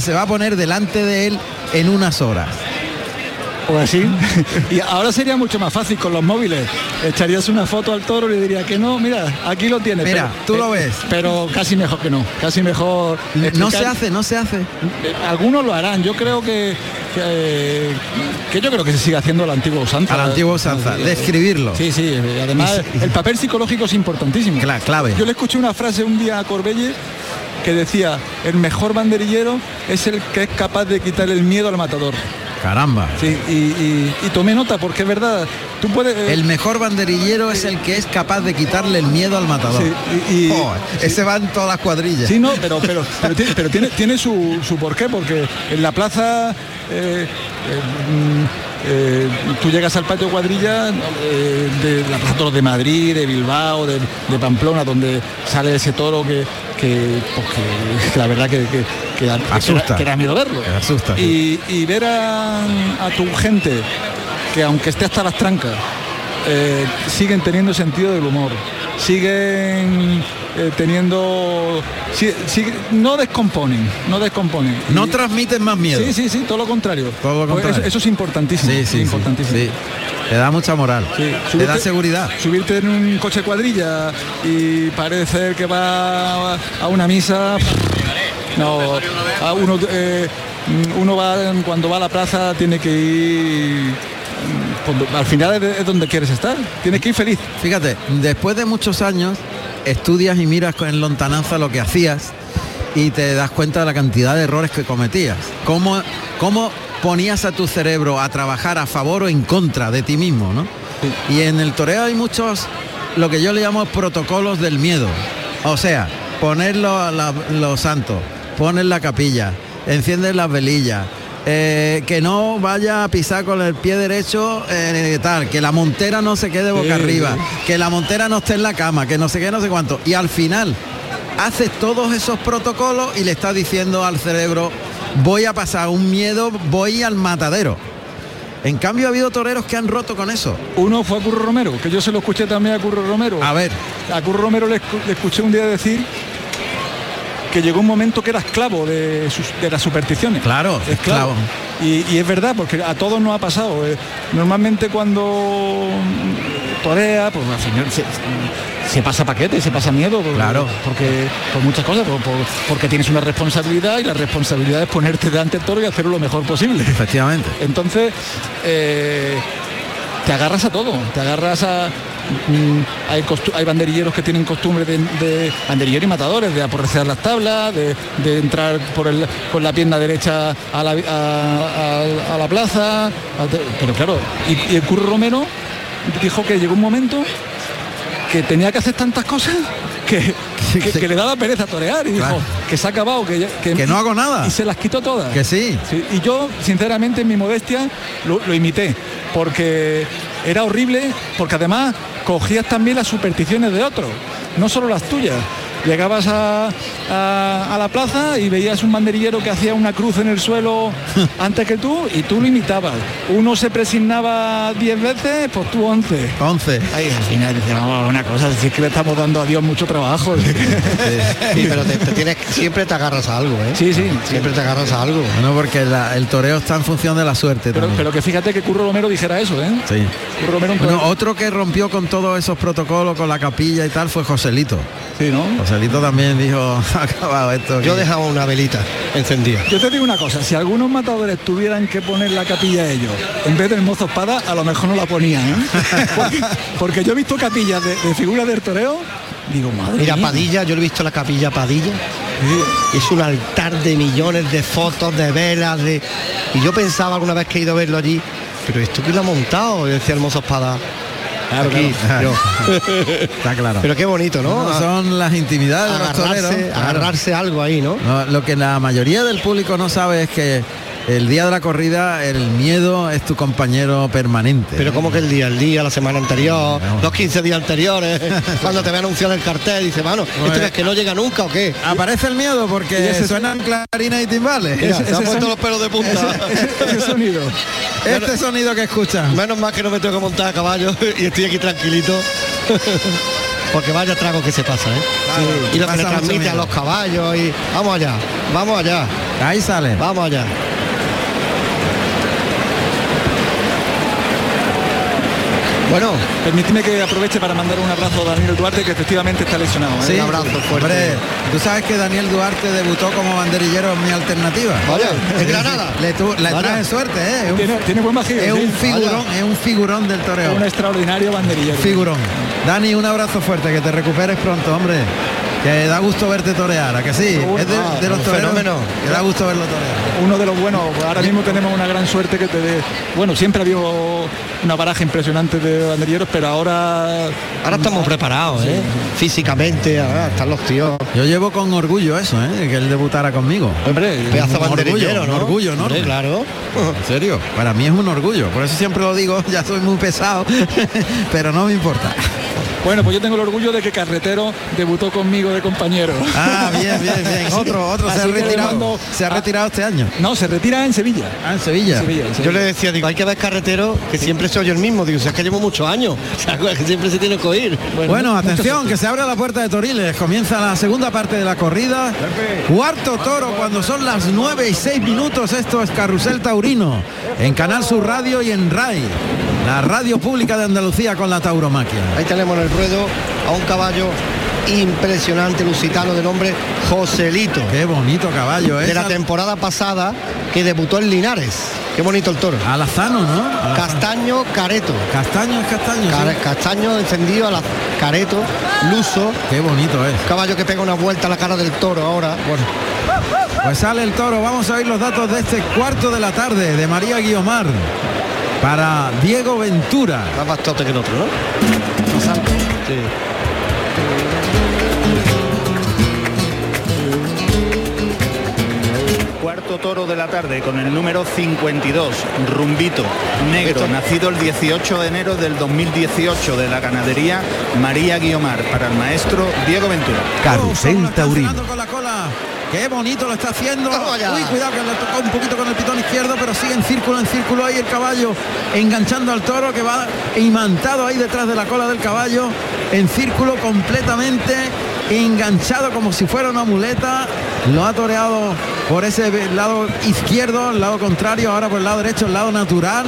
se va a poner delante de él en unas horas. O así. y ahora sería mucho más fácil con los móviles. Echarías una foto al toro y le diría que no, mira, aquí lo tienes. Mira, tú lo eh, ves. Pero casi mejor que no. Casi mejor. No explicar- se hace, no se hace. Eh, Algunos lo harán. Yo creo que, que, eh, que yo creo que se sigue haciendo la antigua usanza. A la antigua usanza, Sí, de. Sí, Además, el papel psicológico es importantísimo. Cla- clave. Yo le escuché una frase un día a Corbelle que decía, el mejor banderillero es el que es capaz de quitar el miedo al matador. Caramba. Sí, y, y- y tomé nota porque es verdad. Tú puedes. eh, El mejor banderillero es el que es capaz de quitarle el miedo al matador. Sí, y- Joder, Ese va en todas las cuadrillas. Sí, no, pero pero pero tiene, pero tiene, tiene su, su porqué, porque en la plaza eh, eh, mm, eh, tú llegas al patio cuadrilla eh, de la Plaza Toros de Madrid, de Bilbao, de, de Pamplona, donde sale ese toro que, que, pues que- que la verdad que, Asusta. da- que da miedo verlo. Asusta, sí. Y, y ver a, a tu gente que aunque esté hasta las trancas, eh, siguen teniendo sentido del humor, siguen eh, teniendo, sigue- no descomponen, no descomponen. No Y- transmiten más miedo. Sí, sí, sí, todo lo contrario. Todo lo Pues contrario. Eso, eso es importantísimo. Sí, sí, importantísimo. sí. Te da mucha moral. Sí, Te da subirte- seguridad. Subirte en un coche cuadrilla y parecer que va a una misa. No, a uno, eh, uno va cuando va a la plaza tiene que ir. Al final es, donde quieres estar. Tienes que ir feliz. Fíjate, después de muchos años estudias y miras con- en lontananza lo que hacías y te das cuenta de la cantidad de errores que cometías. Cómo, cómo ponías a tu cerebro a trabajar a favor o en contra de ti mismo, ¿no? Y en el toreo hay muchos, lo que yo le llamo protocolos del miedo. O sea, poner lo- la- los santos, poner la capilla, enciendes las velillas, eh, que no vaya a pisar con el pie derecho eh, tal, que la montera no se quede boca Sí, arriba, sí. que la montera no esté en la cama, que no sé qué, no sé cuánto. Y al final haces todos esos protocolos y le estás diciendo al cerebro, voy a pasar un miedo, voy al matadero. En cambio ha habido toreros que han roto con eso. Uno fue a Curro Romero, que yo se lo escuché también a Curro Romero. A ver, A Curro Romero le, le escuché un día decir que llegó un momento que era esclavo de, sus- de las supersticiones. Claro, esclavo. Y, y es verdad, porque a todos nos ha pasado. eh. Normalmente cuando torea, pues al final se, se pasa paquete, se pasa miedo. Claro. Porque por muchas cosas, por- por- porque tienes una responsabilidad y la responsabilidad es ponerte delante del toro y hacerlo lo mejor posible. efectivamente. Entonces, eh, te agarras a todo, te agarras a... hay, hay banderilleros que tienen costumbre de, de banderilleros y matadores, de aporrecer las tablas, de, de entrar por el, con la pierna derecha a la, a- a- a la plaza. pero claro, y, y el Curro Romero dijo que llegó un momento que tenía que hacer tantas cosas que, que- que le daba pereza torear y dijo que se ha acabado, que, no hago nada. Y se las quitó todas. Que sí. Sí, y yo, sinceramente, en mi modestia, lo, lo imité, porque era horrible, porque además cogías también las supersticiones de otros, no solo las tuyas. Llegabas a, a- a la plaza y veías un banderillero que hacía una cruz en el suelo antes que tú y tú lo imitabas. Uno se presignaba 10 veces, pues tú 11. 11. Ahí al final dice, vamos, una cosa, si es que le estamos dando a Dios mucho trabajo. Sí, pero te, te tienes, siempre te agarras a algo, ¿eh? Sí, sí. Siempre te agarras a algo. Bueno, porque la- el toreo está en función de la suerte Pero, pero que fíjate que Curro Romero dijera eso, ¿eh? Sí. Curro Romero un Bueno, torero- otro que rompió con todos esos protocolos, con la capilla y tal, fue Joselito. Sí, ¿no? Joselito también dijo, "Ha acabado esto. Yo aquí". dejaba una velita encendida. Yo te digo una cosa, si algunos matadores tuvieran que poner la capilla ellos, en vez del mozo espada, a lo mejor no la ponían, ¿eh? porque, porque yo he visto capillas de, de figuras del toreo, digo, madre Mira, mía. Padilla, yo he visto la capilla Padilla. Es un altar de millones de fotos, de velas, de. Y yo pensaba alguna vez que he ido a verlo allí, pero esto que lo ha montado, decía el mozo espada. Claro, Aquí, claro. pero, Está claro. pero qué bonito, ¿no? No, son las intimidades de los toreros. agarrarse, claro. agarrarse algo ahí, ¿no? No, lo que la mayoría del público no sabe es que el día de la corrida el miedo es tu compañero permanente. Pero como que el día, el día, la semana anterior, No. los 15 días anteriores, cuando te ve anunciar el cartel, dice, mano, ¿esto es que no llega nunca o qué? Aparece el miedo porque ese- suenan clarines y timbales. Mira, ese- se han puesto son- los pelos de punta. Ese, ese sonido. Este sonido que escuchan. Menos mal que no me tengo que montar a caballo y estoy aquí tranquilito. Porque vaya trago que se pasa, ¿eh? Claro, y lo que le transmite a los caballos y vamos allá, vamos allá. Ahí sale. Vamos allá. Bueno, Permíteme que aproveche para mandar un abrazo a Daniel Duarte, que efectivamente está lesionado. ¿eh? Sí, un abrazo fuerte. Hombre, tú sabes que Daniel Duarte debutó como banderillero en mi alternativa. vaya, en Granada. Le, tu- le Vaya. trae suerte, ¿eh? Es un, Tiene, tiene buen bajío. es sí. un figurón, es un figurón del toreo. Un extraordinario banderillero. Figurón. Dani, un abrazo fuerte, que te recuperes pronto, hombre. Que da gusto verte torear, ¿a que sí? Uy, es de, ah, de los toreros fenómeno. que da gusto verlo torear. Uno de los buenos. Ahora mismo tenemos una gran suerte que te dé. Bueno, siempre ha habido una baraja impresionante de banderilleros, pero ahora. ahora estamos preparados, ¿eh? Físicamente, ahora están los tíos. Yo llevo con orgullo eso, ¿eh? De que él debutara conmigo. Hombre, Pedazo un banderillero, orgullo, ¿no? un orgullo, ¿no? Hombre, claro. En serio, para mí es un orgullo. Por eso siempre lo digo, ya soy muy pesado, pero no me importa. Bueno, pues yo tengo el orgullo de que Carretero debutó conmigo de compañero. Ah, bien, bien, bien. Otro, otro se ha retirado. mando- Se ha retirado este año. No, se retira en Sevilla. Ah, en Sevilla. En Sevilla, en Yo le decía, digo, hay que ver carretero, que siempre soy yo el mismo. Digo, si es que llevo muchos años. O sea, que siempre se tiene que oír. Bueno, atención, que se abre la puerta de Toriles. Comienza la segunda parte de la corrida. Cuarto toro cuando son las 9 y 6 minutos. Esto es Carrusel Taurino. En Canal Sur Radio y en RAI. La radio pública de Andalucía con la tauromaquia. Ahí tenemos en el ruedo a un caballo impresionante, lusitano, de nombre Joselito. Qué bonito caballo, ¿eh? De la temporada pasada, que debutó en Linares. Qué bonito el toro. Alazano, ¿no? Alazano. Castaño Careto. Castaño es castaño. sí. Castaño encendido a la Careto, luso. Qué bonito es. Caballo que pega una vuelta a la cara del toro ahora. Bueno, Pues sale el toro. Vamos a oír los datos de este cuarto de la tarde de María Guiomar. Para Diego Ventura. más bastote que el otro, ¿no? Sí. Cuarto toro de la tarde con el número 52, Rumbito, negro, nacido el 18 de enero del 2018 de la ganadería María Guiomar, para el maestro Diego Ventura. Carrusel ¿Cómo lo está Taurino. Qué bonito lo está haciendo. Uy, cuidado que le tocó un poquito con el pitón izquierdo, pero sigue en círculo, en círculo ahí el caballo, enganchando al toro que va imantado ahí detrás de la cola del caballo, en círculo completamente enganchado como si fuera una muleta. Lo ha toreado por ese lado izquierdo, el lado contrario, ahora por el lado derecho, el lado natural.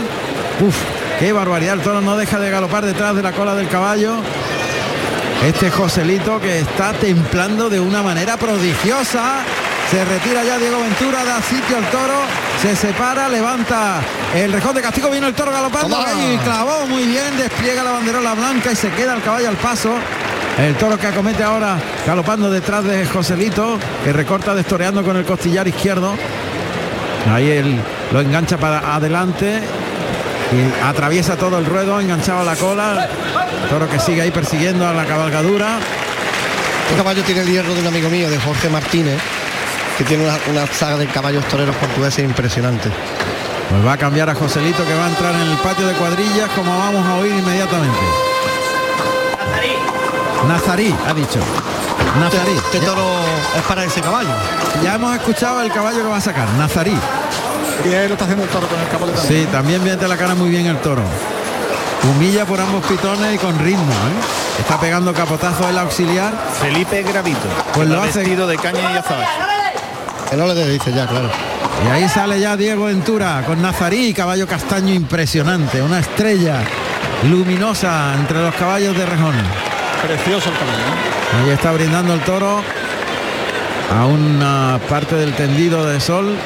Uf, qué barbaridad, el toro no deja de galopar detrás de la cola del caballo. Este Joselito que está templando de una manera prodigiosa. Se retira ya Diego Ventura, da sitio al toro, se separa, levanta el rejón de castigo, viene el toro galopando y clavó muy bien, despliega la banderola blanca y se queda el caballo al paso. El toro que acomete ahora galopando detrás de Joselito, que recorta destoreando con el costillar izquierdo. Ahí él lo engancha para adelante y atraviesa todo el ruedo, enganchado a la cola. Toro que sigue ahí persiguiendo a la cabalgadura. Este caballo tiene el hierro de un amigo mío, de Jorge Martínez, que tiene una, una saga de caballos toreros portugueses impresionante. Pues va a cambiar a Joselito que va a entrar en el patio de cuadrillas como vamos a oír inmediatamente. Nazarí, ha dicho. Nazarí. Este Ya, toro es para ese caballo. ya hemos escuchado el caballo que va a sacar. Nazarí. Bien lo está haciendo el toro con el capote también. Sí, también mete la cara muy bien el toro. Humilla por ambos pitones y con ritmo. ¿eh? Está pegando capotazo el auxiliar. Felipe Gravito, Pues lo hace- vestido de caña y azabache. Que no le dice ya, claro. Y ahí sale ya Diego Ventura con Nazarí, caballo castaño impresionante. Una estrella luminosa entre los caballos de Rejón. Precioso el caballo. ¿eh? Ahí está brindando el toro a una parte del tendido de sol.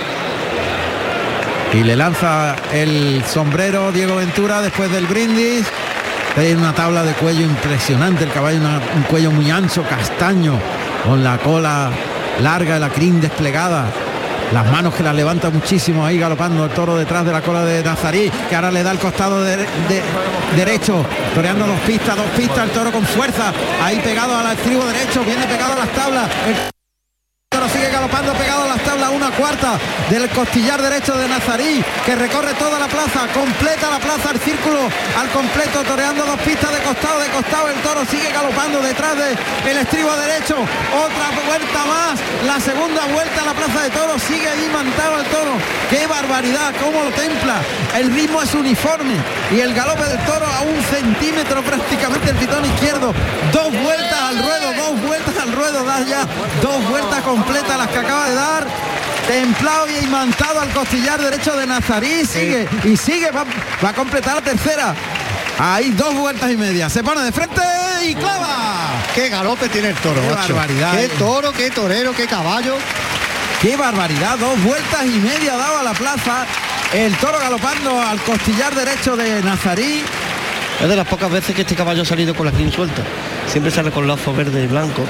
Y le lanza el sombrero Diego Ventura después del brindis. Hay una tabla de cuello impresionante, el caballo un cuello muy ancho, castaño, con la cola larga, la crin desplegada. Las manos que las levanta muchísimo ahí galopando el toro detrás de la cola de Nazarí, que ahora le da el costado de, de- derecho, toreando dos pistas, dos pistas, el toro con fuerza, ahí pegado al estribo derecho, viene pegado a las tablas, sigue galopando pegado a las tablas, una cuarta del costillar derecho de Nazarí, que recorre toda la plaza, completa la plaza, el círculo al completo, toreando dos pistas de costado, de costado, el toro sigue galopando detrás de el estribo derecho, otra vuelta más, la segunda vuelta a la plaza de toros, sigue ahí mantado el toro, qué barbaridad, cómo lo templa, el ritmo es uniforme y el galope del toro a un centímetro prácticamente el pitón izquierdo, dos vueltas al ruedo, dos vueltas al ruedo, da ya dos vueltas completas las que acaba de dar templado y imantado al costillar derecho de Nazarí, sigue y sigue, va, va a completar la tercera. Ahí dos vueltas y media, se pone de frente y clava. Qué galope tiene el toro, Qué barbaridad, Qué eh. toro, qué torero, qué caballo. Qué barbaridad, dos vueltas y media daba la plaza. El toro galopando al costillar derecho de Nazarí. Es de las pocas veces que este caballo ha salido con la crin suelta. Siempre sale con lazo verde y blanco.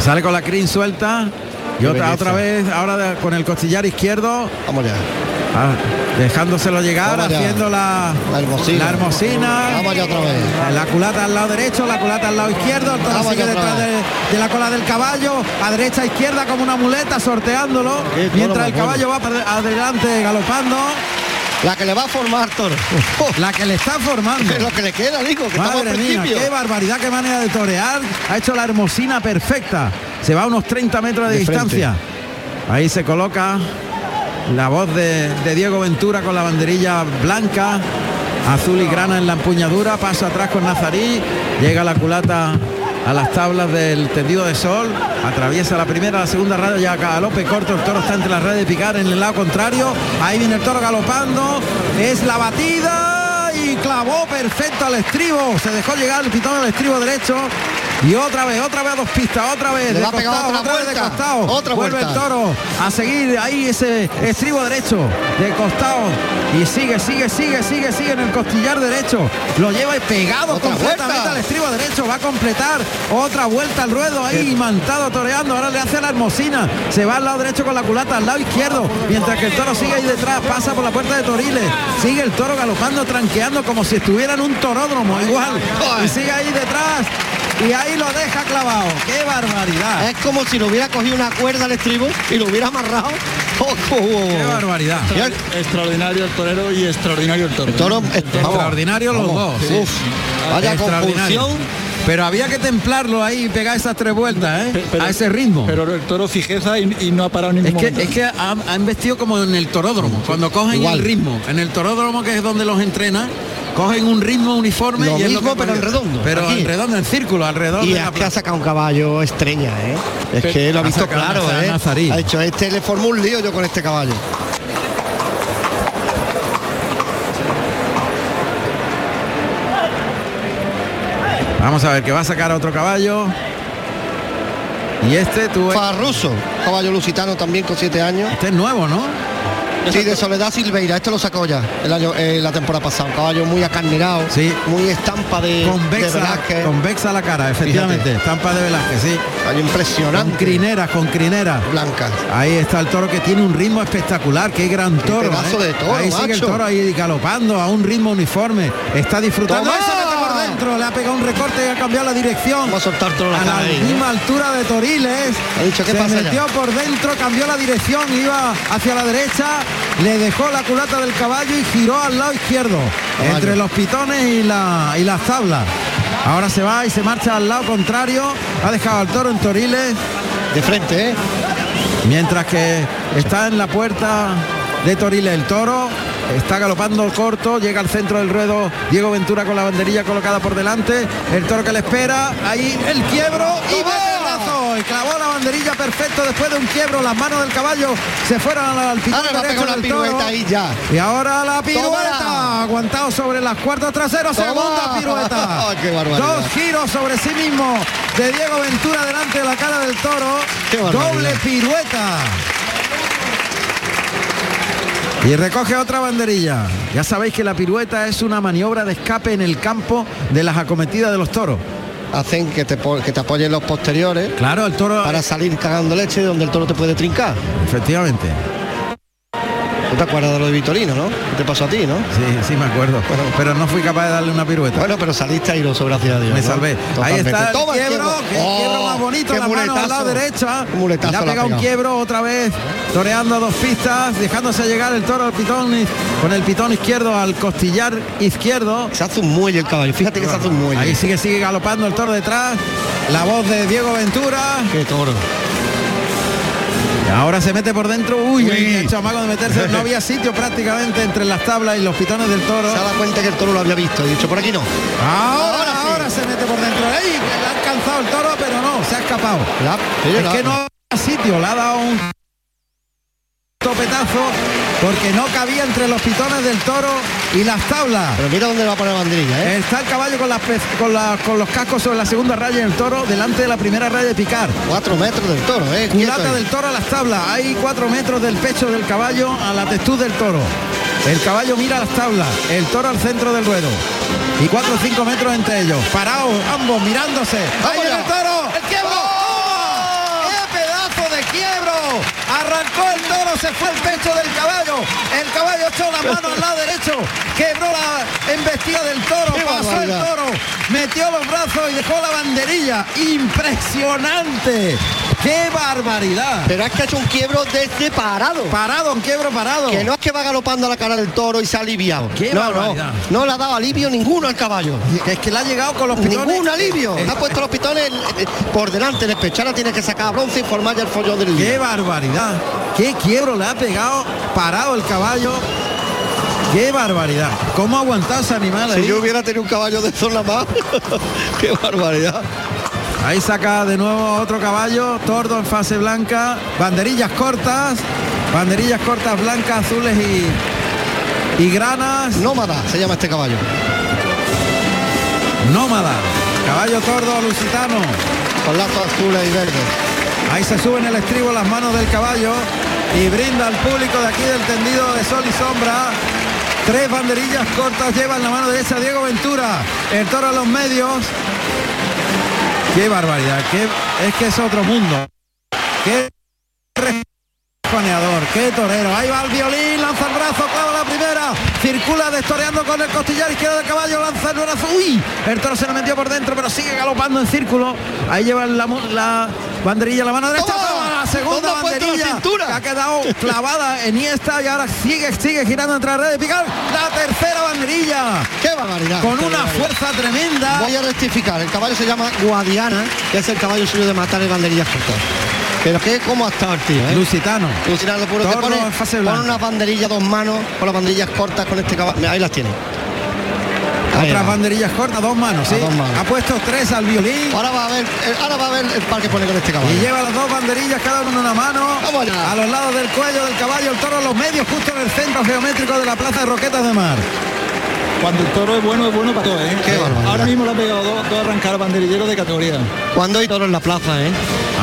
Sale con la crin suelta. Y otra, otra vez, ahora de- con el costillar izquierdo, Vamos ya. ah, dejándoselo llegar, Vamos haciendo la, La hermosina. la hermosina. Vamos allá otra vez. La culata al lado derecho, la culata al lado izquierdo, Vamos sigue detrás de, de la cola del caballo, a derecha izquierda como una muleta, sorteándolo, mientras el caballo va adelante galopando, La que le va a formar toro. la que le está formando. es lo que le queda, digo, que Madre mía, principio. qué barbaridad, qué manera de torear. Ha hecho la hermosina perfecta. Se va a unos 30 metros de, De frente. distancia. Ahí se coloca la voz de, de Diego Ventura con la banderilla blanca, azul y grana en la empuñadura. Paso atrás con Nazarí. Llega la culata a las tablas del tendido de sol. Atraviesa la primera, la segunda raya, ya galope corto. El toro está entre las redes de picar en el lado contrario. Ahí viene el toro galopando. Es la batida y clavó perfecto al estribo. Se dejó llegar el pitón al estribo derecho. Y otra vez, otra vez a dos pistas, otra vez Le de costado, otra otra vez de costado. otra Vuelve vuelta. el toro a seguir ahí ese estribo derecho de costado. Y sigue, sigue, sigue, sigue, sigue en el costillar derecho. Lo lleva y pegado Otra completamente vuelta. al estribo derecho. Va a completar otra vuelta al ruedo ahí mantado toreando. Ahora le hace la hermosina. Se va al lado derecho con la culata, al lado izquierdo. Mientras que el toro sigue ahí detrás, pasa por la puerta de Toriles. Sigue el toro galopando, tranqueando como si estuviera en un toródromo igual. Y sigue ahí detrás. Y ahí lo deja clavado. ¡Qué barbaridad! Es como si lo hubiera cogido una cuerda al estribo y lo hubiera amarrado. Oh, oh, oh. ¡Qué barbaridad! Extraordinario el torero y extraordinario el toro. el toro, eh, vamos, Extraordinario los vamos. dos. sí. Uf, vaya confusión. Pero había que templarlo ahí y pegar esas tres vueltas, ¿eh? Pero- a ese ritmo. Pero el toro fijeza y, y no ha parado ningún es que, momento. es que han, han vestido como en el toródromo, cuando cogen Igual. el ritmo. En el toródromo, que es donde los entrenan, cogen un ritmo uniforme Lo y es mismo, que pero en redondo, Pero aquí. en redondo, en círculo, alrededor Y de es que ha sacado un caballo estreña, ¿eh? Es que lo ha visto claro, ¿eh? Nazarí. Ha dicho, este le formó un lío yo con este caballo. Vamos a ver que va a sacar a otro caballo. Y este tú Farruso, caballo lusitano también con siete años. este es nuevo, ¿no? Sí, de Soledad Silveira, este lo sacó ya el año, eh, la temporada pasada. Un caballo muy acarnerado, Sí. muy estampa de, de Convexa, Velázquez. convexa la cara, efectivamente. Estampa de Velázquez, sí. Caballo Con impresionante. crineras, con crineras. Blanca. Ahí está el toro que tiene un ritmo espectacular, qué gran toro. pedazo ¿eh? de toro, ahí sigue el toro ahí galopando a un ritmo uniforme. Está disfrutando. Eso le ha pegado un recorte y ha cambiado la dirección. Vamos a soltar toro la a ¿eh? misma altura de Toriles. Ha dicho, ¿qué se pasa ya? metió por dentro, cambió la dirección, iba hacia la derecha, le dejó la culata del caballo y giró al lado izquierdo, Caballo. entre los pitones y, la, y las tablas. Ahora se va y se marcha al lado contrario, ha dejado al toro en Toriles. De frente, ¿eh? Mientras que está en la puerta de Toriles el toro, está galopando corto, llega al centro del ruedo Diego Ventura con la banderilla colocada por delante, el toro que le espera, ahí el quiebro y brazo, y clavó la banderilla perfecto después de un quiebro, las manos del caballo se fueron al, Ahora derecho la del toro. pirueta ahí ya. Y ahora la pirueta, aguantado sobre las cuartas traseros, Toma. segunda pirueta. Dos giros sobre sí mismo de Diego Ventura delante de la cara del toro. Doble pirueta. Y recoge otra banderilla. Ya sabéis que la pirueta es una maniobra de escape en el campo de las acometidas de los toros. Hacen que te, po- que te apoyen los posteriores Claro, el toro. para salir cagando leche donde el toro te puede trincar. Efectivamente. ¿Tú te acuerdas de lo de Vitorino, no? ¿Qué te pasó a ti, no? Sí, sí me acuerdo. Pero no fui capaz de darle una pirueta. Bueno, pero saliste airoso, gracias a Dios. Me ¿no? salvé. Ahí está el Toma quiebro, que el Oh, quiebro más bonito, la mano al lado derecha. Muletazo le ha pegado un quiebro otra vez, toreando a dos pistas, dejándose llegar el toro al pitón con el pitón izquierdo al costillar izquierdo. Se hace un muelle el caballo. Fíjate que se hace un muelle. Ahí sigue, sigue galopando el toro detrás. La voz de Diego Ventura. Qué toro. Ahora se mete por dentro. Uy, Uy. ha hecho amago de meterse. No había sitio prácticamente entre las tablas y los pitones del toro. Se dado cuenta que el toro lo había visto. He dicho, por aquí no. Ahora, Ahora sí. ahora se mete por dentro. ¡Ey! Le ha alcanzado el toro, pero no, se ha escapado. La- Es la- que no había sitio, le ha dado un sopetazo porque no cabía entre los pitones del toro y las tablas. Pero mira dónde va a poner la banderilla, ¿eh? Está el caballo con, las con, la- con los cascos sobre la segunda raya y el toro delante de la primera raya de picar. Cuatro metros del toro, ¿eh? Culata del toro a las tablas. Hay cuatro metros del pecho del caballo a la testuz del toro. El caballo mira las tablas. El toro al centro del ruedo. Y cuatro o cinco metros entre ellos. Parados ambos mirándose. ¡El quiebro! ¡Oh! ¡Qué pedazo de quiebro! Arrancó el toro, se fue el pecho del caballo. El caballo echó la mano al lado derecho. Quebró la embestida del toro. ¡Qué Pasó el toro. Metió los brazos y dejó la banderilla. Impresionante. ¡Qué barbaridad! Pero es que ha hecho un quiebro desde parado. Parado, en quiebro parado. Que no es que va galopando a la cara del toro y se ha aliviado. ¡Qué no, barbaridad! no, no le ha dado alivio ninguno al caballo. Es que le ha llegado con los pitones. Ningún alivio. Eh, ha puesto los pitones eh, por delante. El pechara tiene que sacar a bronce y formar ya el follón del ¡Qué día. barbaridad! ¡Qué quiebro le ha pegado! Parado el caballo. ¡Qué barbaridad! ¿Cómo ese animal ahí? Si yo hubiera tenido un caballo de zona más. Qué barbaridad. Ahí saca de nuevo otro caballo, tordo en fase blanca, banderillas cortas, banderillas cortas blancas, azules y, y granas. Nómada se llama este caballo. Nómada, caballo tordo lusitano. Con lazos azules y verdes. Ahí se suben el estribo las manos del caballo y brinda al público de aquí del tendido de sol y sombra. Tres banderillas cortas llevan la mano derecha Diego Ventura. El toro a los medios. Qué barbaridad. Qué, es que es otro mundo. Qué rejoneador, qué torero. Ahí va el violín, lanza el brazo, clava la primera. Circula destoreando con el costillar izquierdo del caballo, lanza el brazo. Uy, el toro se lo metió por dentro, pero sigue galopando en círculo. Ahí lleva la, la banderilla la mano derecha. Segunda ¿Dónde ha puesto la banderilla. cintura? que ha quedado clavada en esta y ahora sigue, sigue girando entre la red de picar. La tercera banderilla. Qué barbaridad. Con Qué una barbaridad. fuerza tremenda. Voy a rectificar. El caballo se llama Guadiana, que es el caballo suyo de matar el banderillas cortas. Pero que cómo ha estado el tío, ¿eh? Lusitano. Lucinardo puro que pone, en fase pone una banderilla dos manos con las banderillas cortas con este caballo. Ahí las tiene. Ahí Otras va. banderillas cortas, dos manos, sí. dos manos. Ha puesto tres al violín. Ahora va a ver, eh, ahora va a ver el par que pone con este caballo. Y lleva las dos banderillas cada uno en una mano. Vamos. A los lados del cuello del caballo, el toro a los medios, justo en el centro geométrico de la plaza de Roquetas de Mar. Cuando el toro es bueno, es bueno para todo, ¿eh? Qué. Ahora mismo le ha pegado dos, dos arrancar banderilleros de categoría. Cuando hay toro en la plaza, ¿eh?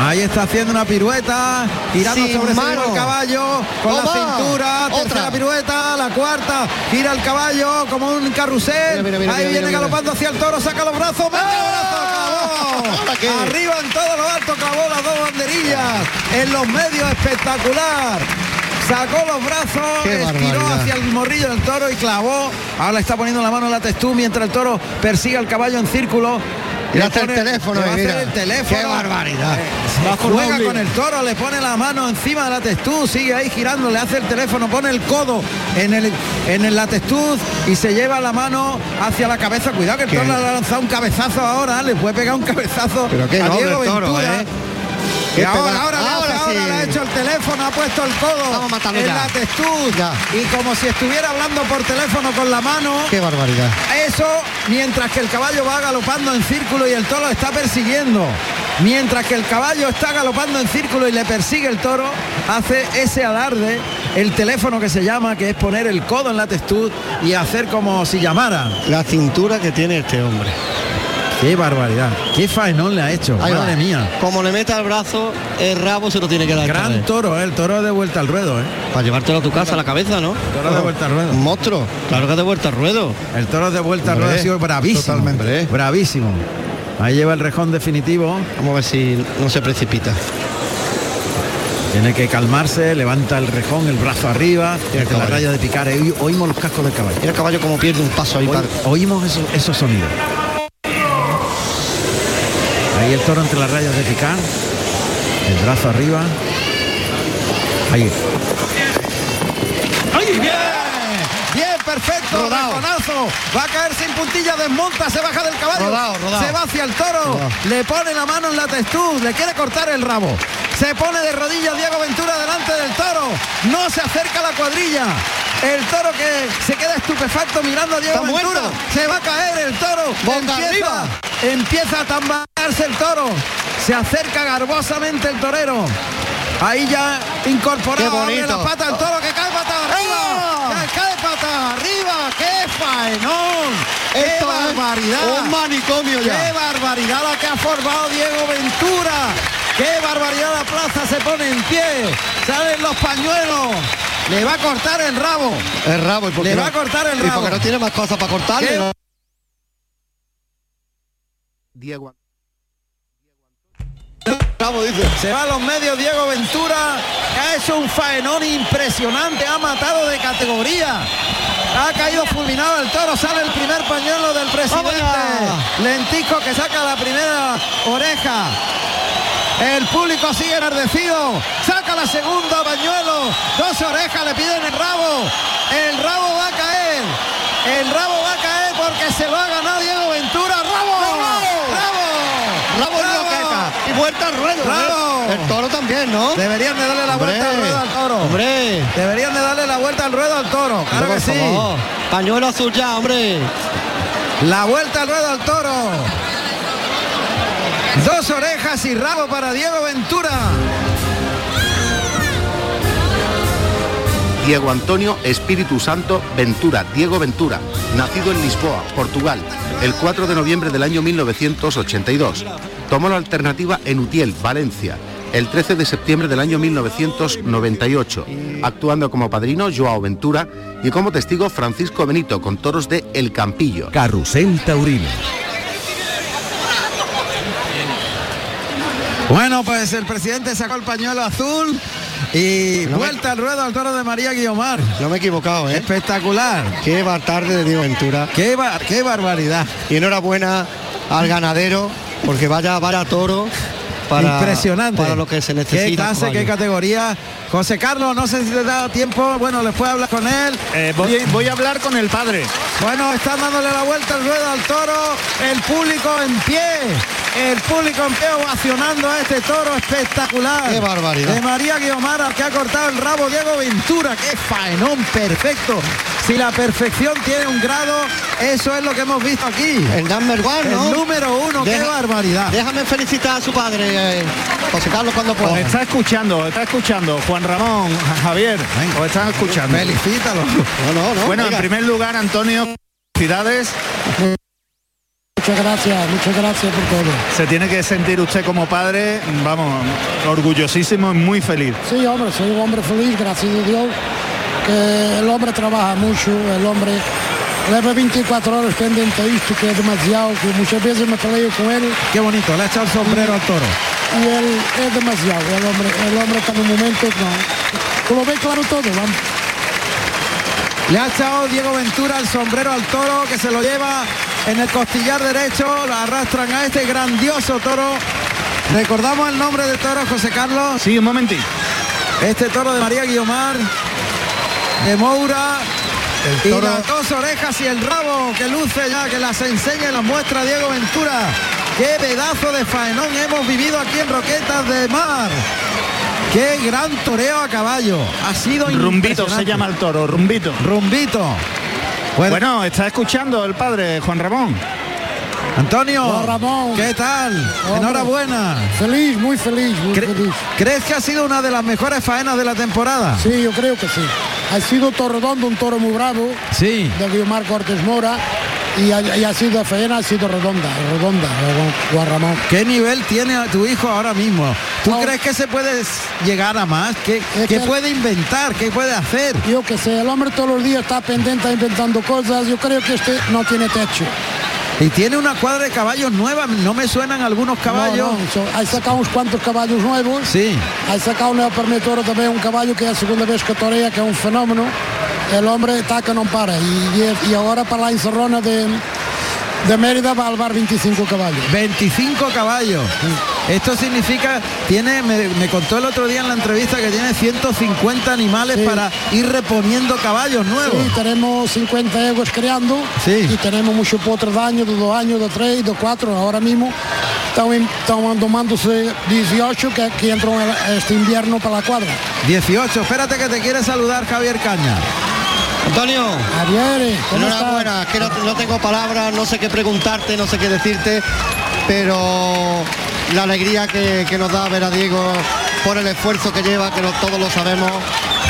Ahí está haciendo una pirueta, girando Sin sobre mano. el caballo, con la cintura, Otra. tercera pirueta, la cuarta, gira el caballo como un carrusel. Mira, mira, mira, Ahí mira, viene mira, galopando hacia el toro, saca los brazos, mete los brazos. ¿Ahora qué? Arriba en todo lo alto, clavó las dos banderillas. En los medios, espectacular. Sacó los brazos, estiró hacia el morrillo del toro y clavó. Ahora está poniendo la mano en la testú mientras el toro persigue al caballo en círculo. Le hace el pone- teléfono, le va a eh, hacer mira. el teléfono. Qué barbaridad. Eh, juega con el toro, le pone la mano encima de la testuz, sigue ahí girando, le hace el teléfono, pone el codo en el en el- la testuz y se lleva la mano hacia la cabeza. Cuidado que el ¿Qué? toro le ha lanzado un cabezazo ahora, le puede pegar un cabezazo Pero qué a Diego el toro, Ventura. ¿eh? Y Qué ahora, ahora, ahora ahora le ha hecho el teléfono, ha puesto el codo Vamos a matarlo en ya. la testuz Ya. y como si estuviera hablando por teléfono con la mano. Qué barbaridad. Eso mientras que el caballo va galopando en círculo y el toro está persiguiendo. Mientras que el caballo está galopando en círculo y le persigue el toro, hace ese alarde, el teléfono que se llama, que es poner el codo en la testuz y hacer como si llamara. La cintura que tiene este hombre. Qué barbaridad, qué faenón le ha hecho, Ahí madre va. mía. Como le meta el brazo, el rabo se lo tiene que dar. Gran toro, ¿eh? el toro de vuelta al ruedo, ¿eh? Para llevártelo a tu casa a la cabeza, ¿no? Toro de vuelta al ruedo. Un monstruo. Claro que de vuelta al ruedo. El toro de vuelta al ruedo ha sido bravísimo. totalmente. Bravísimo. Ahí lleva el rejón definitivo. Vamos a ver si no se precipita. Tiene que calmarse, levanta el rejón, el brazo arriba, el desde la raya de picar. Oí- Oímos los cascos del caballo. El caballo como pierde un paso ahí Oí- para. oímos esos, esos sonidos. Ahí el toro entre las rayas de picar. El brazo arriba. Ahí. ¡Ay, bien! Bien, perfecto, Rodado. Va a caer sin puntilla, desmonta, se baja del caballo. Rodado, rodado. Se va hacia el toro. Rodado. Le pone la mano en la testuz, le quiere cortar el rabo. Se pone de rodillas Diego Ventura delante del toro. No se acerca a la cuadrilla. El toro que se queda estupefacto mirando a Diego Ventura. Se va a caer el toro. Empieza, arriba. empieza a tambalearse el toro. Se acerca garbosamente el torero. Ahí ya incorporado. Abre la pata al toro que cae pata arriba. ¡Ah! Que cae pata arriba. ¡Qué faenón! ¡Qué Esto barbaridad! un manicomio ya. ¡Qué barbaridad la que ha formado Diego Ventura! ¡Qué barbaridad la plaza se pone en pie! ¡Salen los pañuelos! Le va a cortar el rabo. El rabo. ¿y Le no? va a cortar el ¿Y rabo. porque no tiene más cosas para cortarle? ¿Qué? no? Diego Rabo, dice. Se va a los medios Diego Ventura, que ha hecho un faenón impresionante, ha matado de categoría. Ha caído fulminado el toro, sale el primer pañuelo del presidente. ¡Vamos Lentico que saca la primera oreja. El público sigue enardecido. Saca la segunda pañuelo. Dos orejas le piden el rabo. El rabo va a caer. El rabo va a caer porque se lo ha ganado Diego Ventura. ¡Rabo! ¡Rabo! Rabo roqueta. Y vuelta al ruedo. ¿eh? El toro también, ¿no? Deberían de darle la vuelta al ruedo al toro. Hombre. Deberían de darle la vuelta al ruedo al toro. Claro Hombre, que sí. Pañuelo azul ya, hombre. La vuelta al ruedo al toro. Dos orejas y rabo para Diego Ventura. Diego Antonio Espíritu Santo Ventura, Diego Ventura, nacido en Lisboa, Portugal, el 4 de noviembre del año 1982. Tomó la alternativa en Utiel, Valencia, el 13 de septiembre del año 1998, actuando como padrino Joao Ventura y como testigo Francisco Benito con toros de El Campillo. Carrusel Taurino. Bueno, pues el presidente sacó el pañuelo azul y No me- vuelta al ruedo al toro de María Guiomar. No me he equivocado, ¿eh? Espectacular. Qué bar tarde de Diego Ventura. Qué, bar- qué barbaridad. Y enhorabuena al ganadero, porque vaya vara toro para, Impresionante. para lo que se necesita. Qué clase, caballo. qué categoría. José Carlos, no sé si te da tiempo. Bueno, les puede hablar con él. Eh, voy, voy a hablar con el padre. Bueno, están dándole la vuelta al ruedo al toro. El público en pie. El público pie ovacionando a este toro espectacular. Qué barbaridad. De María Guiomara que ha cortado el rabo Diego Ventura. Qué faenón perfecto. Si la perfección tiene un grado, eso es lo que hemos visto aquí. El number one, ¿no? El número uno, qué Deja- barbaridad. Déjame felicitar a su padre, eh, José Carlos, cuando Os pueda. está escuchando, os está escuchando. Juan Ramón, Javier, os están escuchando. Felicítalo. No, no, no. Bueno, en primer lugar, Antonio, felicidades. Muchas gracias, muchas gracias por todo. Se tiene que sentir usted como padre, vamos, orgullosísimo y muy feliz. Sí, hombre, soy un hombre feliz, gracias a Dios, que el hombre trabaja mucho, el hombre lleva 24 horas pendiente esto, que es demasiado, que muchas veces me peleo con él Qué bonito, le ha echado el sombrero al toro. y él es demasiado, el hombre, el hombre está en un momento, no, lo ves claro todo, vamos. Le ha echado Diego Ventura el sombrero al toro que se lo lleva en el costillar derecho. Lo arrastran a este grandioso toro. Recordamos el nombre del toro, José Carlos. Sí, un momentito. Este toro de María Guiomar, de Moura. El Y toro- las dos orejas y el rabo que luce ya, que las enseña y las muestra Diego Ventura. Qué pedazo de faenón hemos vivido aquí en Roquetas de Mar. Qué gran toreo a caballo. Ha sido Rumbito se llama el toro, Rumbito. Rumbito. Bueno, Bueno, está escuchando el padre, Juan Ramón. Antonio, Ramón. ¿qué tal? Hombre. Enhorabuena. Feliz, muy feliz, muy Cre- feliz. ¿Crees que ha sido una de las mejores faenas de la temporada? Sí, yo creo que sí. Ha sido toro redondo, un toro muy bravo, Sí. de Guiomar Cortés Mora, y ha, y ha sido faena, ha sido redonda, redonda, Juan Ramón. ¿Qué nivel tiene a tu hijo ahora mismo? ¿Tú No. crees que se puede llegar a más? ¿Qué, puede inventar? ¿Qué puede hacer? Yo que sé, el hombre todos los días está pendiente inventando cosas. Yo creo que este no tiene techo. Y tiene una cuadra de caballos nueva. ¿No me suenan algunos caballos? No, no, hay sacado unos cuantos caballos nuevos. Sí. Hay sacado primer toro también un caballo que es la segunda vez que torea, que es un fenómeno. El hombre que no para. Y, y- ahora para la encerrona de, de Mérida va a albar 25 caballos. 25 caballos. Esto significa, tiene, me, me contó el otro día en la entrevista que tiene 150 animales Sí. para ir reponiendo caballos nuevos. Sí, tenemos 50 egos creando Sí. y tenemos muchos potros de año, de dos años, de tres, de cuatro. Ahora mismo están, están tomándose 18 que, que entran este invierno para la cuadra. 18. Espérate que te quiere saludar Javier Caña. Antonio, Javier, ¿cómo estás? enhorabuena, que no, no tengo palabras, no sé qué preguntarte, no sé qué decirte, pero la alegría que, que nos da ver a Diego por el esfuerzo que lleva, que no, todos lo sabemos.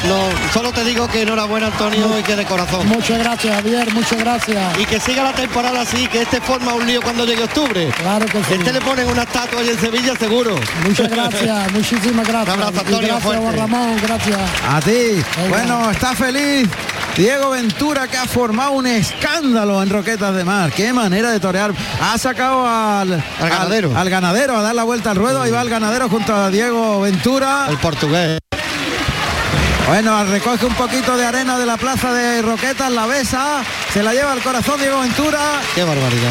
No, solo te digo que enhorabuena Antonio y que de corazón. Muchas gracias, Javier, muchas gracias. Y que siga la temporada así, que este forma un lío cuando llegue octubre. Claro que sí. Este le ponen una estatua y en Sevilla seguro. Muchas gracias, muchísimas gracias. Un abrazo, Y Antonio, gracias, fuerte. Juan Ramón, gracias. A ti. Venga. Bueno, está feliz. Diego Ventura que ha formado un escándalo en Roquetas de Mar. Qué manera de torear. Ha sacado al, Al ganadero. Al, ganadero a dar la vuelta al ruedo. Ahí va el ganadero junto a Diego Ventura. El portugués. Bueno, recoge un poquito de arena de la plaza de Roquetas, la besa, se la lleva al corazón Diego Ventura Qué barbaridad.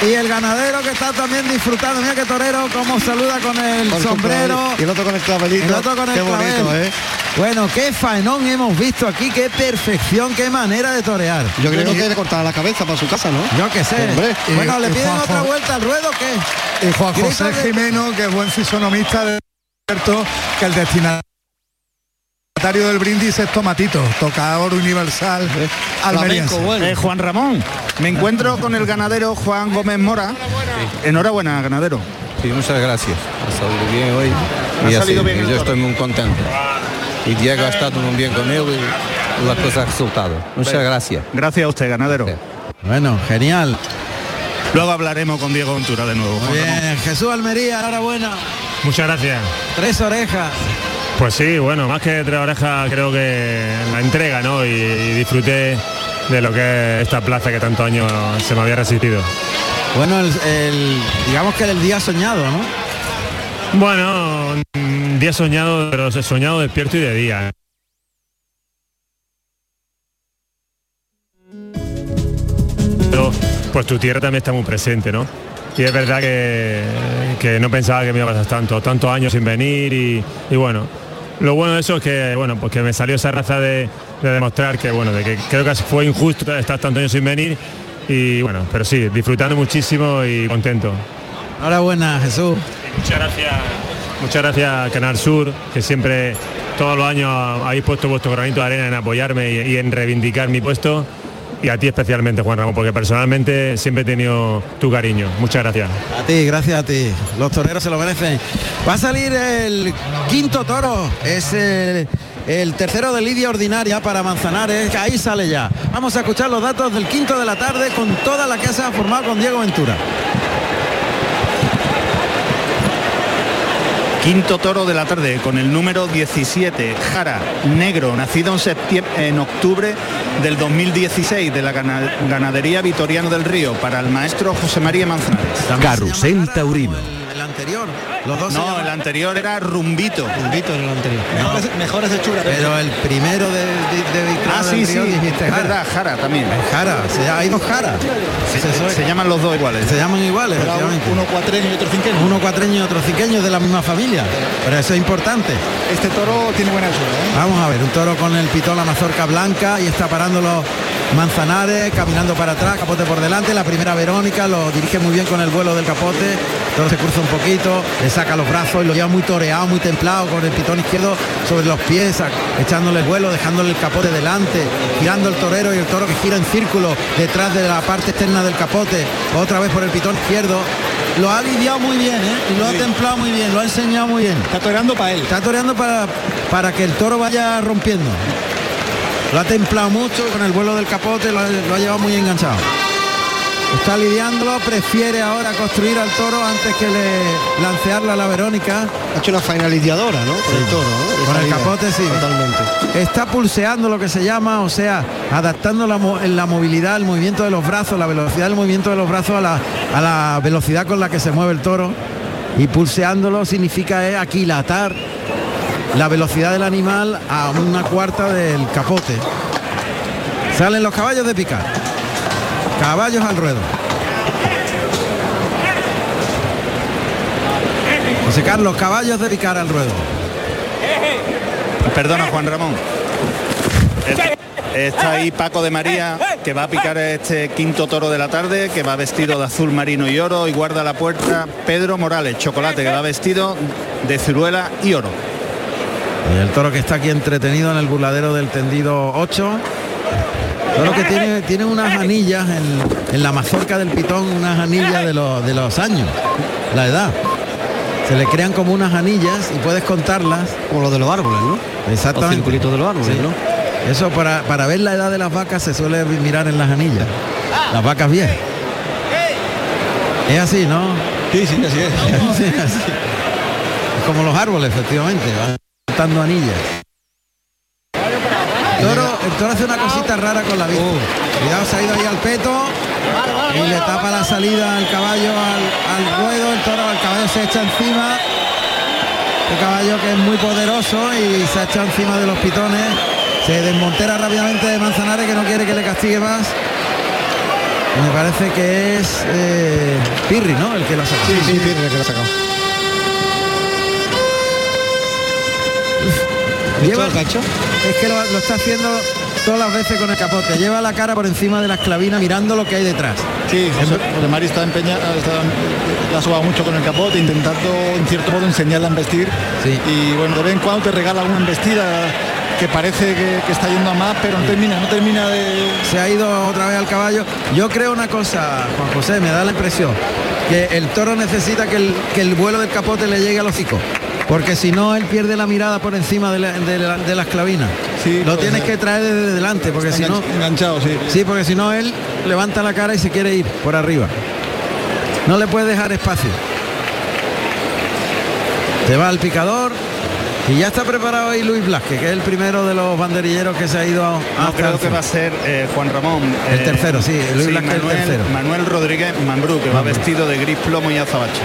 y el ganadero que está también disfrutando. Mira que torero como saluda con el Con sombrero. Y el otro con el clavelito. El otro con el Qué bonito, clavel. ¿eh? Bueno, qué faenón hemos visto aquí, qué perfección, qué manera de torear. Yo creo que le cortaba la cabeza para su casa, ¿no? Yo qué sé. Hombre, bueno, y- le y piden otra vuelta al ruedo, ¿qué? Y Juan José de- Jimeno, que es buen fisonomista, de cierto que el destinatario del brindis es Tomatito, tocador universal almeriense. Bueno. Eh, Juan Ramón, me encuentro con el ganadero Juan Gómez Mora. Enhorabuena, ganadero. Sí, muchas gracias. Ha salido bien hoy. Ha Y así, salido bien yo estoy muy contento. Y Diego ha estado muy bien con él y la cosa ha resultado. Muchas gracias. Gracias a usted, ganadero. Bueno, genial. Luego hablaremos con Diego Ventura de nuevo. Muy Juan Ramón. bien, Jesús Almería, enhorabuena. Muchas gracias. Tres orejas. Pues sí, bueno, más que tres orejas creo que la entrega, ¿no? Y, y disfruté de lo que es esta plaza que tantos años se me había resistido. Bueno, el, el- digamos que el día soñado, ¿no? Bueno, día soñado, pero soñado despierto y de día. Pero pues tu tierra también está muy presente, ¿no? Y es verdad que, que no pensaba que me iba a pasar tanto, tantos años sin venir y, y bueno, lo bueno de eso es que bueno, pues que me salió esa raza de, de demostrar que bueno, de que creo que fue injusto estar tantos años sin venir y bueno, pero sí, disfrutando muchísimo y contento. Enhorabuena, Jesús. Muchas gracias. Muchas gracias Canal Sur, que siempre todos los años habéis puesto vuestro granito de arena en apoyarme y, en reivindicar mi puesto. Y a ti especialmente, Juan Ramón, porque personalmente siempre he tenido tu cariño. Muchas gracias. A ti, gracias a ti. Los toreros se lo merecen. Va a salir el quinto toro. Es el, el tercero de lidia ordinaria para Manzanares. Ahí sale ya. Vamos a escuchar los datos del quinto de la tarde con toda la ha formado con Diego Ventura. Quinto toro de la tarde con el número 17, Jara Negro, nacido en, septiembre, en octubre del 2016 de la gana- ganadería Vitoriano del Río para el maestro José María Manzanares. Carrusel Taurino. Anterior. Los dos No, el anterior era Rumbito. Rumbito en el anterior. No. Mejores hechura. Pero el primero de, de, Ah, del sí, Río sí, dijiste es Jara. verdad, Jara también. Jara, se llama- hay dos Jara. Se, se llaman los dos iguales. Se llaman iguales, efectivamente. Uno cuatreño y otro cinqueño. Uno cuatreño y otro cinqueño de la misma familia. Pero eso es importante. Este toro tiene buena hechura. ¿eh? Vamos a ver, un toro con el pitón, la mazorca blanca y está parando los manzanares, caminando para atrás, capote por delante, la primera Verónica, lo dirige muy bien con el vuelo del capote, el toro se cruza un poquito, le saca los brazos y lo lleva muy toreado, muy templado, con el pitón izquierdo sobre los pies, echándole el vuelo, dejándole el capote delante, girando el torero y el toro que gira en círculo detrás de la parte externa del capote, otra vez por el pitón izquierdo. Lo ha lidiado muy bien, ¿eh? Y lo ha templado muy bien, lo ha enseñado muy bien. Está toreando para él. Está toreando para, para que el toro vaya rompiendo. Lo ha templado mucho con el vuelo del capote, lo ha, lo ha llevado muy enganchado. Está lidiándolo, prefiere ahora construir al toro antes que le lancearla a la Verónica. Ha hecho una faena lidiadora, ¿no? Con el toro, Con el capote, sí. Totalmente. Está pulseando lo que se llama, o sea, adaptando la, la movilidad, el movimiento de los brazos, la velocidad del movimiento de los brazos a la, a la velocidad con la que se mueve el toro. Y pulseándolo significa eh, aquilatar la velocidad del animal a una cuarta del capote. Salen los caballos de picar. Caballos al ruedo. José Carlos, caballos de picar al ruedo. Perdona, Juan Ramón. Está ahí Paco de María, que va a picar este quinto toro de la tarde, que va vestido de azul marino y oro y guarda la puerta Pedro Morales, chocolate, que va vestido de ciruela y oro. Y el toro que está aquí entretenido en el burladero del tendido 8. Toro que tiene, tiene unas anillas en, en la mazorca del pitón, unas anillas de los, de los años, la edad. Se le crean como unas anillas y puedes contarlas. Como lo de los árboles, ¿no? Exactamente. Los circulitos de los árboles, Sí. ¿no? Eso para, para ver la edad de las vacas se suele mirar en las anillas. Las vacas viejas. Es así, ¿no? Sí, sí, así es. Sí, así. Es como los árboles, efectivamente, dando anillas. El toro, el toro hace una cosita rara con la vista. Cuidado, se ha ido ahí al peto y le tapa la salida al caballo al, al ruedo. El toro, el caballo se echa encima. El caballo que es muy poderoso y se ha echado encima de los pitones. Se desmontera rápidamente de Manzanares que no quiere que le castigue más. Y me parece que es eh, Pirri, ¿no? El que lo ha sacado. Sí, sí, Pirri, el que lo ha sacado. Lleva- el gancho? Es que lo, lo está haciendo todas las veces con el capote. Lleva la cara por encima de la esclavina mirando lo que hay detrás. Sí, José, José Mari está empeñada, está, la ha sobado mucho con el capote, intentando en cierto modo enseñarla a vestir. Y bueno, de vez en cuando te regala una embestida que parece que, que está yendo a más, pero no termina, no termina de. Se ha ido otra vez al caballo. Yo creo una cosa, Juan José, me da la impresión que el toro necesita que el, que el vuelo del capote le llegue al hocico. Porque si no, él pierde la mirada por encima de la, de la- de la esclavina. lo puede tienes ser. que traer desde delante, porque si no... Enganch- enganchado, sí. Sí, porque si no, él levanta la cara y se quiere ir por arriba. No le puede dejar espacio. Se va al picador y ya está preparado ahí Luis Blasque, que es el primero de los banderilleros que se ha ido a No creo que va a ser eh, Juan Ramón. El eh, tercero, sí, Luis sí, Blasque el Manuel, tercero. Manuel Rodríguez Mambrú, que va vestido de gris plomo y azabache.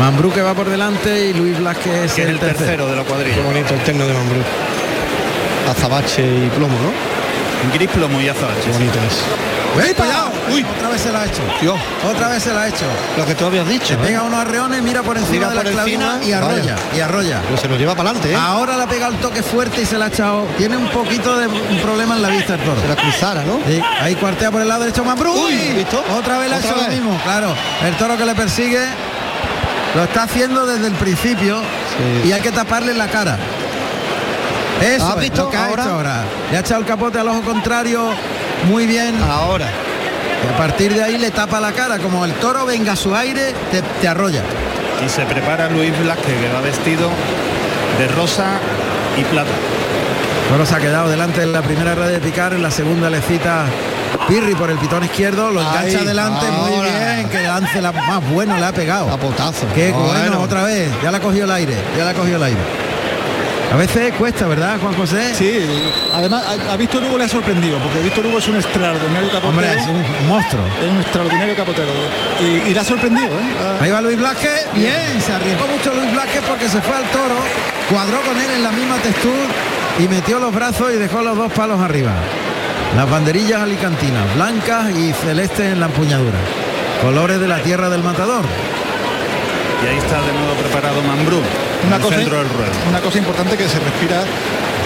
Mambrú que va por delante y Luis Blasque es Que es el, el tercero de la cuadrilla. Qué bonito el terno de Mambrú. Azabache y plomo, ¿no? Gris plomo y azabache. Qué bonito es. ¡Uy, cuidado! Uy, otra vez se la ha hecho. Dios. Otra vez se la ha hecho. Lo que tú habías dicho. ¿eh? pega unos arreones, mira por encima Mira de la por encima, y arrolla, vaya. y arrolla. Pero se lo lleva para adelante, ¿eh? Ahora le ha pegado el toque fuerte y se la ha echado. Tiene un poquito de un problema en la vista el toro. Se la cruzara, ¿no? Sí, ahí cuartea por el lado derecho Mambrú. Uy. ¿visto? Otra vez le ha hecho lo vez. mismo, claro. El toro que le persigue lo está haciendo desde el principio Sí. y hay que taparle la cara. Eso ¿Has es visto lo que ha ahora? hecho ahora. Le ha echado el capote al ojo contrario muy bien. Ahora. Y a partir de ahí le tapa la cara. Como el toro venga a su aire, te, te arrolla. Y se prepara Luis Blasque, que va vestido de rosa y plata. Toro se ha quedado delante en la primera red de picar, en la segunda le cita Pirri por el pitón izquierdo, lo engancha Ahí, adelante, muy bien, que lance la más bueno le ha pegado. A potazo. Qué bueno, Bueno. otra vez, ya le ha cogido el aire, ya le ha cogido el aire. A veces cuesta, ¿verdad, Juan José? Sí, además a, a Víctor Hugo le ha sorprendido, porque Víctor Hugo es un extraordinario capotero. Hombre, es un monstruo. Es un extraordinario capotero. Y, y le ha sorprendido, ¿eh? Ahí va Luis Blasque, bien, se arriesgó mucho Luis Blasque porque se fue al toro, cuadró con él en la misma textura y metió los brazos y dejó los dos palos arriba. Las banderillas alicantinas, blancas y celestes en la empuñadura. Colores de la tierra del matador. Y ahí está de nuevo preparado Mambrú, Una cosa, del ruedo. una cosa importante que se respira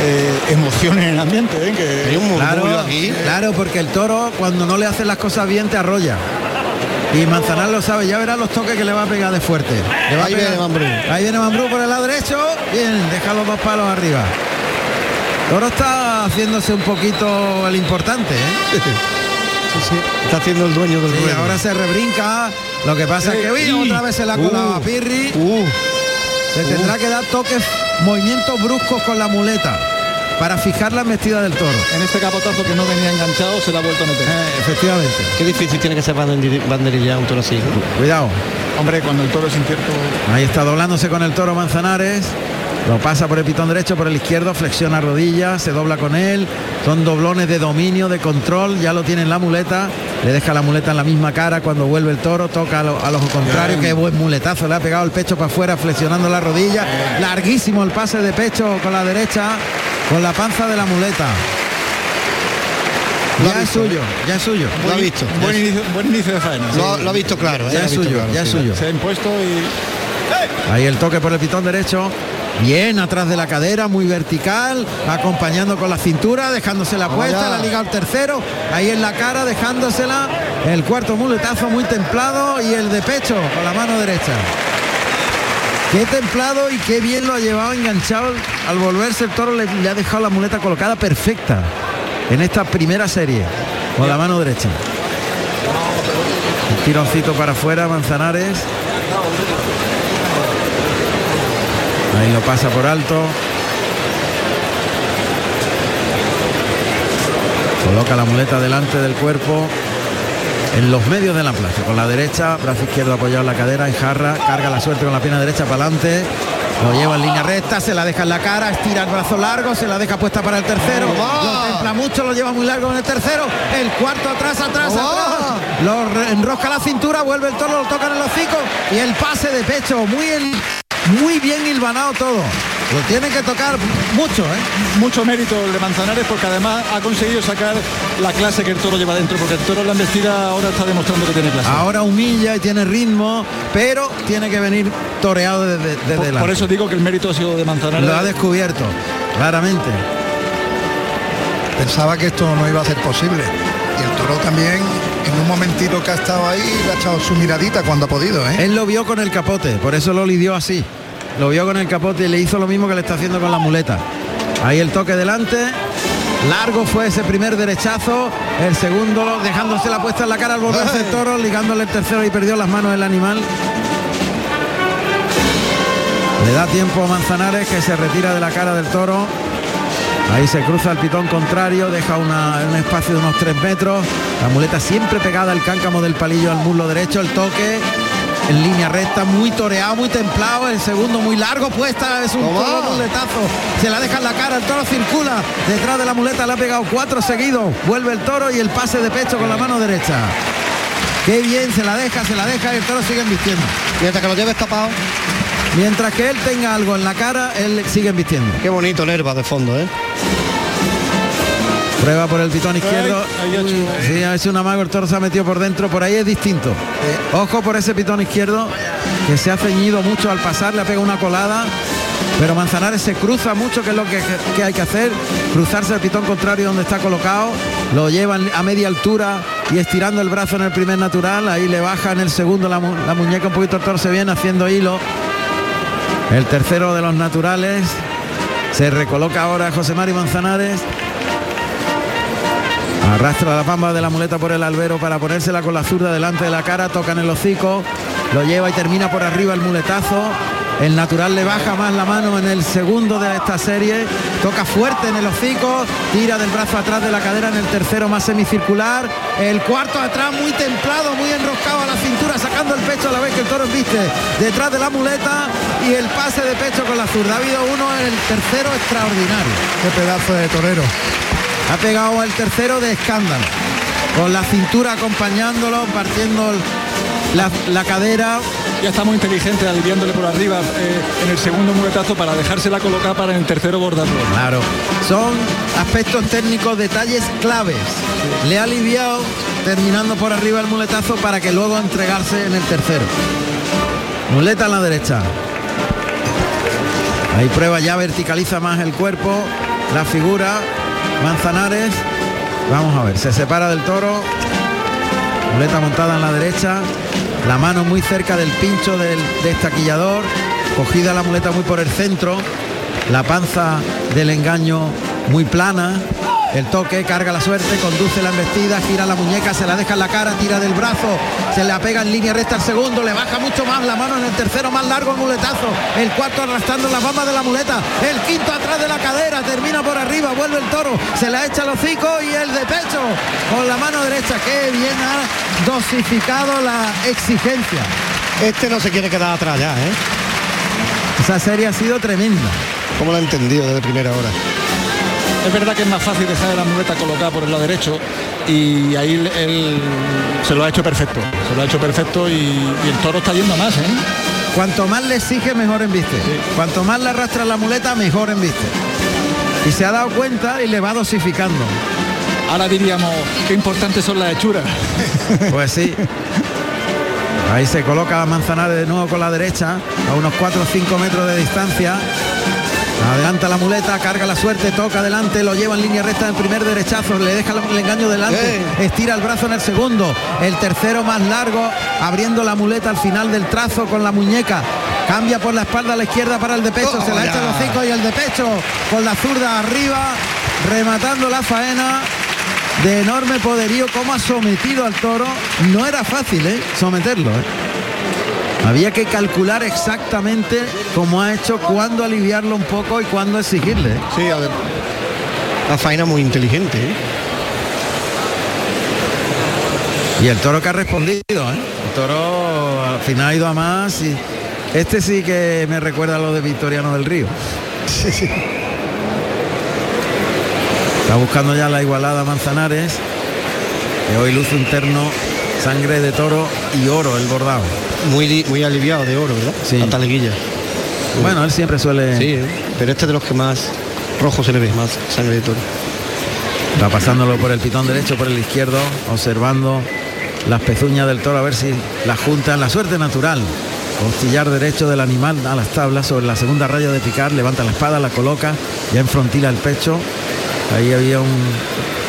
eh, emoción en el ambiente, ¿eh? que Hay un murmullo Claro, aquí. claro, porque el toro cuando no le hacen las cosas bien te arrolla. Y Manzanar lo sabe, ya verá los toques que le va a pegar de fuerte. Le va a Ahí pegar- viene Mambrú. Ahí viene Mambrú por el lado derecho. Bien, deja los dos palos arriba. Toro está haciéndose un poquito el importante, ¿eh? Sí, sí. Está haciendo el dueño del Sí, ruedo. ahora se rebrinca. Lo que pasa es que uy, otra vez se la ha colado a Pirri. Uh, Le tendrá que dar toques, movimientos bruscos con la muleta para fijar la embestida del toro. en este capotazo que no venía enganchado se la ha vuelto a meter. Eh, efectivamente. qué difícil tiene que ser banderi- banderillar un toro así. ¿no? Cuidado. Hombre, cuando el toro es incierto, Ahí está doblándose con el toro Manzanares. Lo pasa por el pitón derecho, por el izquierdo, flexiona rodillas, se dobla con él. Son doblones de dominio, de control, ya lo tiene en la muleta. Le deja la muleta en la misma cara cuando vuelve el toro, toca al, al ojo contrario, qué buen muletazo, le ha pegado el pecho para afuera, flexionando la rodilla. Larguísimo el pase de pecho con la derecha, con la panza de la muleta. Lo Ya es suyo, ya es suyo. Lo ha visto. buen inicio, buen inicio de faena. Lo, ha- lo ha visto claro. ¿eh? Ya ha es suyo, claro, ya es suyo. Se ha impuesto y Ahí el toque por el pitón derecho. Bien atrás de la cadera, muy vertical, acompañando con la cintura, dejándose la puesta, la liga al tercero, ahí en la cara, dejándosela, el cuarto muletazo muy templado y el de pecho con la mano derecha. Qué templado y qué bien lo ha llevado enganchado. Al volverse el toro le, le ha dejado la muleta colocada perfecta en esta primera serie con la mano derecha. Un tironcito para afuera, Manzanares. Ahí lo pasa por alto. Coloca la muleta delante del cuerpo en los medios de la plaza. Con la derecha, brazo izquierdo apoyado en la cadera, en jarra, carga la suerte con la pierna derecha para adelante. Lo lleva en línea recta, se la deja en la cara, estira el brazo largo, se la deja puesta para el tercero. Lo templa mucho, lo lleva muy largo en el tercero. El cuarto atrás, atrás, atrás. Lo enrosca la cintura, vuelve el toro, lo toca en el hocico y el pase de pecho. Muy, el- muy bien hilvanado todo. Lo tiene que tocar mucho, ¿eh? Mucho mérito el de Manzanares porque además ha conseguido sacar la clase que el toro lleva dentro, porque el toro en la embestida ahora está demostrando que tiene clase. Ahora humilla y tiene ritmo, pero tiene que venir toreado desde, desde por, delante. por eso digo que el mérito ha sido de Manzanares. Lo ha descubierto, claramente. Pensaba que esto no iba a ser posible. Y el toro también, en un momentito que ha estado ahí, le ha echado su miradita cuando ha podido, ¿eh? Él lo vio con el capote, por eso lo lidió así. Lo vio con el capote y le hizo lo mismo que le está haciendo con la muleta. Ahí el toque delante. Largo fue ese primer derechazo, el segundo dejándose la puesta en la cara al volverse el toro, ligándole el tercero y perdió las manos el animal. Le da tiempo a Manzanares que se retira de la cara del toro. Ahí se cruza el pitón contrario, deja una- un espacio de unos 3 metros. La muleta siempre pegada al cáncamo del palillo al muslo derecho. El toque en línea recta, muy toreado, muy templado. El segundo muy largo, puesta, es un toro muletazo. Se la deja en la cara, el toro circula. Detrás de la muleta le ha pegado cuatro seguidos. Vuelve el toro y el pase de pecho con la mano derecha. Qué bien, se la deja, se la deja y el toro sigue vistiendo. Mientras que lo lleves tapado. Mientras que él tenga algo en la cara, él sigue vistiendo. Qué bonito Nerva de fondo, ¿eh? Prueba por el pitón izquierdo. Sí, ha hecho un amago, el toro se ha metido por dentro, por ahí es distinto. Ojo por ese pitón izquierdo, que se ha ceñido mucho al pasar, le ha pegado una colada. Pero Manzanares se cruza mucho, que es lo que, que hay que hacer, cruzarse al pitón contrario donde está colocado, lo llevan a media altura y estirando el brazo en el primer natural, ahí le baja en el segundo la, mu- la muñeca un poquito, se viene haciendo hilo. El tercero de los naturales, se recoloca ahora José Mari Manzanares, Arrastra la pamba de la muleta por el albero para ponérsela con la zurda delante de la cara, toca en el hocico, lo lleva y termina por arriba el muletazo. El natural le baja más la mano en el segundo de esta serie, toca fuerte en el hocico, tira del brazo atrás de la cadera en el tercero más semicircular, el cuarto atrás muy templado, muy enroscado a la cintura, sacando el pecho a la vez que el toro viste detrás de la muleta y el pase de pecho con la zurda. Ha habido uno en el tercero extraordinario. Qué pedazo de torero. Ha pegado el tercero de escándalo. Con la cintura acompañándolo, partiendo el- la, la cadera. Ya está muy inteligente aliviándole por arriba eh, en el segundo muletazo para dejársela colocar para en el tercero bordarlo. Claro. Son aspectos técnicos, detalles claves. Le ha aliviado terminando por arriba el muletazo para que luego entregarse en el tercero. Muleta a la derecha. Ahí prueba ya, verticaliza más el cuerpo, la figura. Manzanares. Vamos a ver, se separa del toro. Muleta montada en la derecha. La mano muy cerca del pincho del destaquillador. Cogida la muleta muy por el centro. La panza del engaño muy plana. El toque, carga la suerte, conduce la embestida, gira la muñeca, se la deja en la cara, tira del brazo, se la pega en línea recta al segundo, le baja mucho más la mano en el tercero, más largo el muletazo, el cuarto arrastrando las bambas de la muleta, el quinto atrás de la cadera, termina por arriba, vuelve el toro, se la echa el hocico y el de pecho con la mano derecha, que bien ha dosificado la exigencia. Este no se quiere quedar atrás ya, ¿eh? Esa serie ha sido tremenda. Como lo ha entendido desde primera hora. Es verdad que es más fácil dejar la muleta colocada por el lado derecho y ahí él, se lo ha hecho perfecto. Se lo ha hecho perfecto y, y el toro está yendo más, ¿eh? Cuanto más le exige, mejor embiste. Cuanto más le arrastra la muleta, mejor embiste. Y se ha dado cuenta y le va dosificando. Ahora diríamos qué importantes son las hechuras. Pues sí. Ahí se coloca Manzanares de nuevo con la derecha, a unos 4 o 5 metros de distancia. Adelanta la muleta, carga la suerte, toca adelante, lo lleva en línea recta en primer derechazo, le deja el engaño delante, estira el brazo en el segundo, el tercero más largo, abriendo la muleta al final del trazo con la muñeca. Cambia por la espalda a la izquierda para el de pecho, se la echa el hocico y el de pecho con la zurda arriba, rematando la faena de enorme poderío, como ha sometido al toro. No era fácil, ¿eh? Someterlo, ¿eh? Había que calcular exactamente cómo ha hecho, cuándo aliviarlo un poco y cuándo exigirle. Sí, a ver. Una faena muy inteligente. ¿eh? Y el toro que ha respondido, ¿eh? El toro al final ha ido a más y este sí que me recuerda a lo de Victoriano del Río. Está buscando ya la igualada Manzanares, que hoy luce un terno, sangre de toro y oro el bordado. Muy, muy aliviado de oro, ¿verdad? Sí. La taleguilla. Bueno, él siempre suele... Sí, pero este es de los que más rojo se le ve, más sangre de toro. Va pasándolo por el pitón derecho, por el izquierdo, observando las pezuñas del toro a ver si la juntan. La suerte natural. Costillar derecho del animal a las tablas sobre la segunda raya de picar, levanta la espada, la coloca, ya enfrontila el pecho. Ahí había un,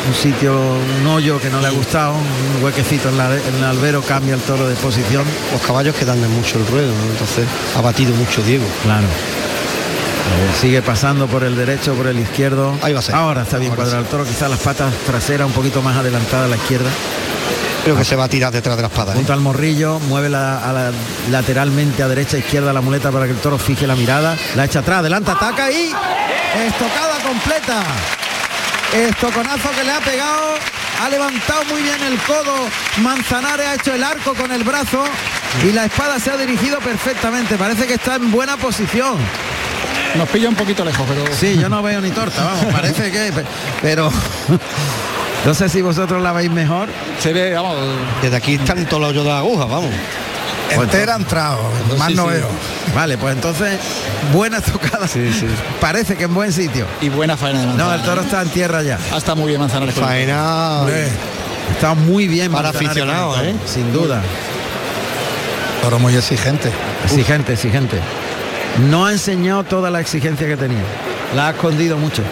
un sitio, un hoyo que no le ha gustado, un huequecito en, la- en el albero, cambia el toro de posición. Los caballos que dan mucho el ruedo, ¿no? entonces ha batido mucho Diego. Claro. Eh, sigue pasando por el derecho, por el izquierdo. Ahí va a ser. Ahora está bien Ahora cuadrado el toro, quizás las patas traseras un poquito más adelantadas a la izquierda. Creo que se va a tirar detrás de la espada. ¿eh? Junto al morrillo, mueve la, a la- lateralmente a derecha, izquierda la muleta para que el toro fije la mirada. La echa atrás, adelanta, ataca y estocada completa. Estoconazo que le ha pegado. Ha levantado muy bien el codo. Manzanares ha hecho el arco con el brazo y la espada se ha dirigido perfectamente. Parece que está en buena posición. Nos pilla un poquito lejos, pero Sí, yo no veo ni torta, vamos, parece que, pe- pero no sé si vosotros la veis mejor. se ve, vamos, Desde aquí están todos los hoyos de la aguja, vamos. Entera entrado, más Sí, no sí. veo. Vale, pues entonces buena tocada. Parece que en buen sitio. y buena faena de No, Manzanares. el toro está en tierra ya. Ah, está muy bien Manzanares. Faena Hombre, Está muy bien Para aficionados, toro, Sin duda. toro muy exigente. Exigente, exigente. No ha enseñado toda la exigencia que tenía. La ha escondido mucho.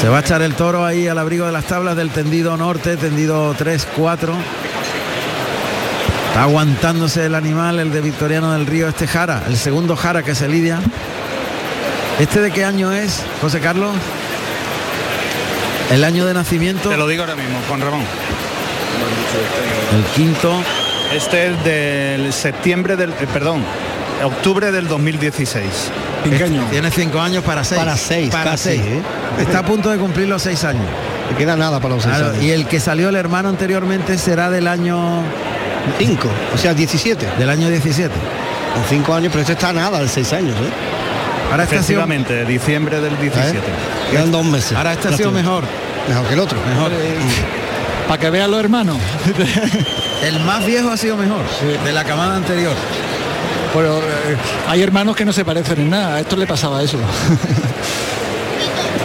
Se va a echar el toro ahí al abrigo de las tablas del tendido norte, tendido 3, 4. Está aguantándose el animal, el de Victoriano del Río, este Jara, el segundo Jara que se lidia. ¿Este de qué año es, José Carlos? El año de nacimiento, Te lo digo ahora mismo, Juan Ramón. el quinto. Este es del septiembre del, eh, perdón, octubre del 2016. Pinqueño. Tiene cinco años para seis. Para seis, Para casi, seis. ¿eh? Está a punto de cumplir los seis años. Le queda nada para los seis Claro, años. y el que salió el hermano anteriormente será del año Cinco, o sea, 17. del año 17. Con cinco años, pero este está nada, de seis años, ¿eh? Ahora este ha sido, Efectivamente, diciembre del 17. Quedan dos meses. ahora este ha sido mejor. Mejor que el otro. Mejor. Para que vean los hermanos. El más viejo ha sido mejor de la camada anterior. Pero eh, hay hermanos que no se parecen en nada. A esto le pasaba eso.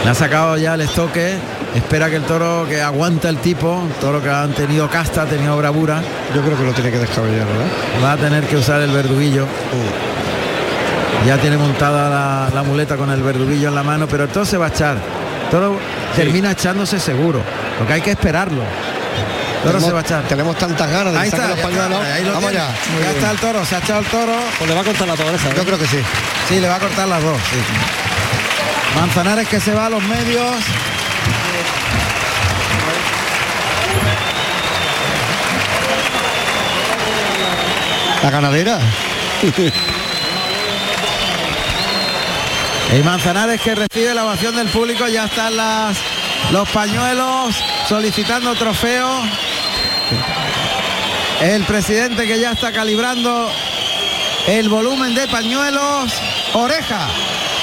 Le ha sacado ya el estoque. Espera que el toro que aguanta el tipo, toro que han tenido casta, ha tenido bravura, Yo creo que lo tiene que descabellar, ¿verdad? va a tener que usar el verduguillo. Ya tiene montada la, la muleta con el verduguillo en la mano, pero el toro se va a echar. El toro termina echándose seguro. Lo que hay que esperarlo. El toro se va a echar. Tenemos tantas ganas de Ahí sacar está, los está, pañuelos. ahí lo Vamos tiene. ya. Ya está el toro, se ha echado el toro. Pues le va a cortar la pobreza. Yo creo que sí. Sí, le va a cortar las dos. sí. Manzanares que se va a los medios. La ganadera. Y Manzanares que recibe la ovación del público, ya están las, los pañuelos solicitando trofeo. El presidente que ya está calibrando el volumen de pañuelos. Oreja.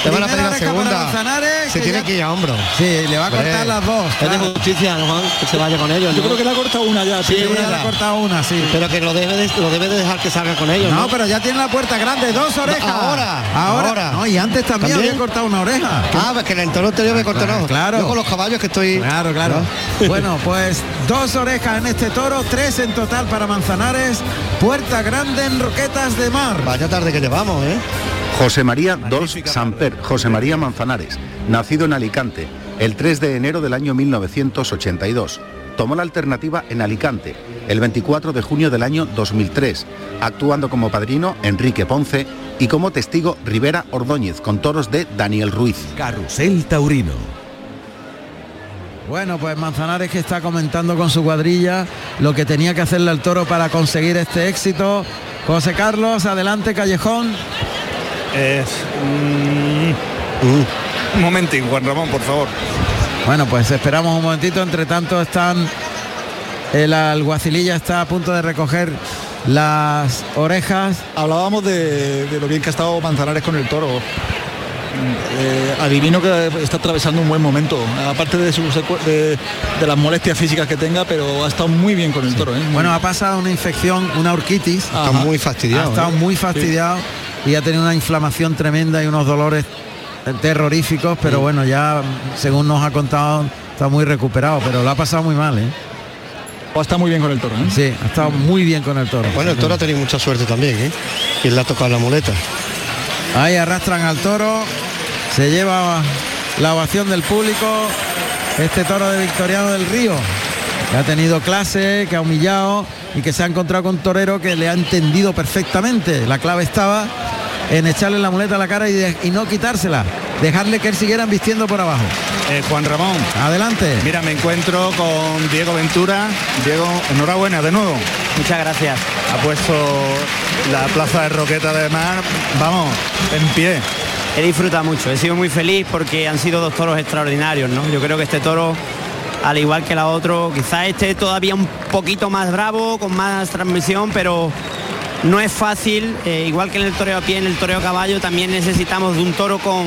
Te van a Primera pedir la oreja para segunda. Manzanares, Se tiene ya- que ir a hombro. Sí, le va a cortar las dos. Es de claro. justicia, ¿no, Juan? Que se vaya con ellos. Yo ¿no? creo que le ha cortado una ya. Sí, ya ya. le ha cortado una, sí. Pero que lo debe, de, lo debe de dejar que salga con ellos. No, No, pero ya tiene la puerta grande, dos orejas. ahora, ahora. ahora. No, y antes también, ¿También? había cortado una oreja. Ah, pues que en el toro anterior me cortó claro, no. claro. Yo con los caballos que estoy. Claro, claro. ¿No? Bueno, pues dos orejas en este toro, tres en total para Manzanares. Puerta grande en Roquetas de Mar. Vaya tarde que llevamos, ¿eh? José María Dols Samper, José María Manzanares, nacido en Alicante el 3 de enero del año 1982. Tomó la alternativa en Alicante el 24 de junio del año 2003, actuando como padrino Enrique Ponce y como testigo Rivera Ordóñez con toros de Daniel Ruiz. Carrusel Taurino. Bueno, pues Manzanares que está comentando con su cuadrilla lo que tenía que hacerle al toro para conseguir este éxito. José Carlos, adelante Callejón. Es, mm, un momentín, Juan Ramón, por favor. Bueno, pues esperamos un momentito. Entre tanto están el alguacililla está a punto de recoger las orejas. Hablábamos de, de lo bien que ha estado Manzanares con el toro. Eh, adivino que está atravesando un buen momento, aparte de, sus secu- de, de las molestias físicas que tenga, pero ha estado muy bien con el toro. ¿eh? Bueno, ha pasado una infección, una orquitis. Está muy fastidiado. Ha estado ¿eh? muy fastidiado y ha tenido una inflamación tremenda y unos dolores terroríficos, pero bueno, ya según nos ha contado está muy recuperado, pero lo ha pasado muy mal, ¿eh? Está muy bien con el toro, ¿eh? Sí, ha estado muy bien con el toro. Bueno, el toro ha tenido mucha suerte también, ¿eh? Que le ha tocado la muleta. Ahí arrastran al toro, se lleva la ovación del público, este toro de Victoriano del Río, que ha tenido clase, que ha humillado y que se ha encontrado con un torero que le ha entendido perfectamente. La clave estaba en echarle la muleta a la cara y, de- y no quitársela, dejarle que él siguiera vistiendo por abajo. Eh, Juan Ramón. Adelante. Mira, me encuentro con Diego Ventura. Diego, enhorabuena de nuevo. Muchas gracias. Ha puesto la plaza de Roqueta de Mar, vamos, en pie. He disfrutado mucho, he sido muy feliz porque han sido dos toros extraordinarios, ¿no? Yo creo que este toro, al igual que la otro, quizás este todavía un poquito más bravo, con más transmisión, pero no es fácil, eh, igual que en el toreo a pie, en el toreo a caballo, también necesitamos de un toro con,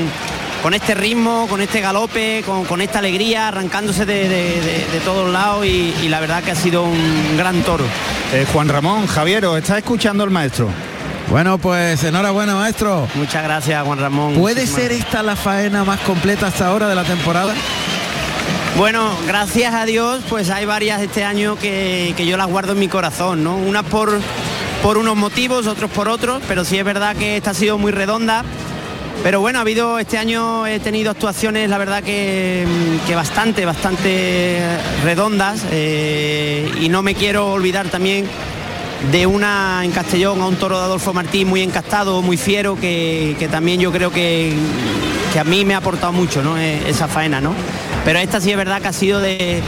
con este ritmo, con este galope, con, con esta alegría, arrancándose de, de- de- de todos lados y, y la verdad que ha sido un gran toro. Eh, Juan Ramón, Javier, ¿os está escuchando el maestro? Bueno, pues enhorabuena, maestro. Muchas gracias, Juan Ramón. ¿Puede Muchísimas ser esta la faena más completa hasta ahora de la temporada? Bueno, gracias a Dios, pues hay varias este año que, que yo las guardo en mi corazón, ¿no? Unas por, por unos motivos, otros por otros, pero sí es verdad que esta ha sido muy redonda. Pero bueno, ha habido, este año he tenido actuaciones, la verdad que, que bastante, bastante redondas eh, y no me quiero olvidar también de una en Castellón a un toro de Adolfo Martín muy encastado, muy fiero, que, que también yo creo que, que a mí me ha aportado mucho ¿no? Eh, esa faena. ¿no? Pero esta sí es verdad que ha sido de,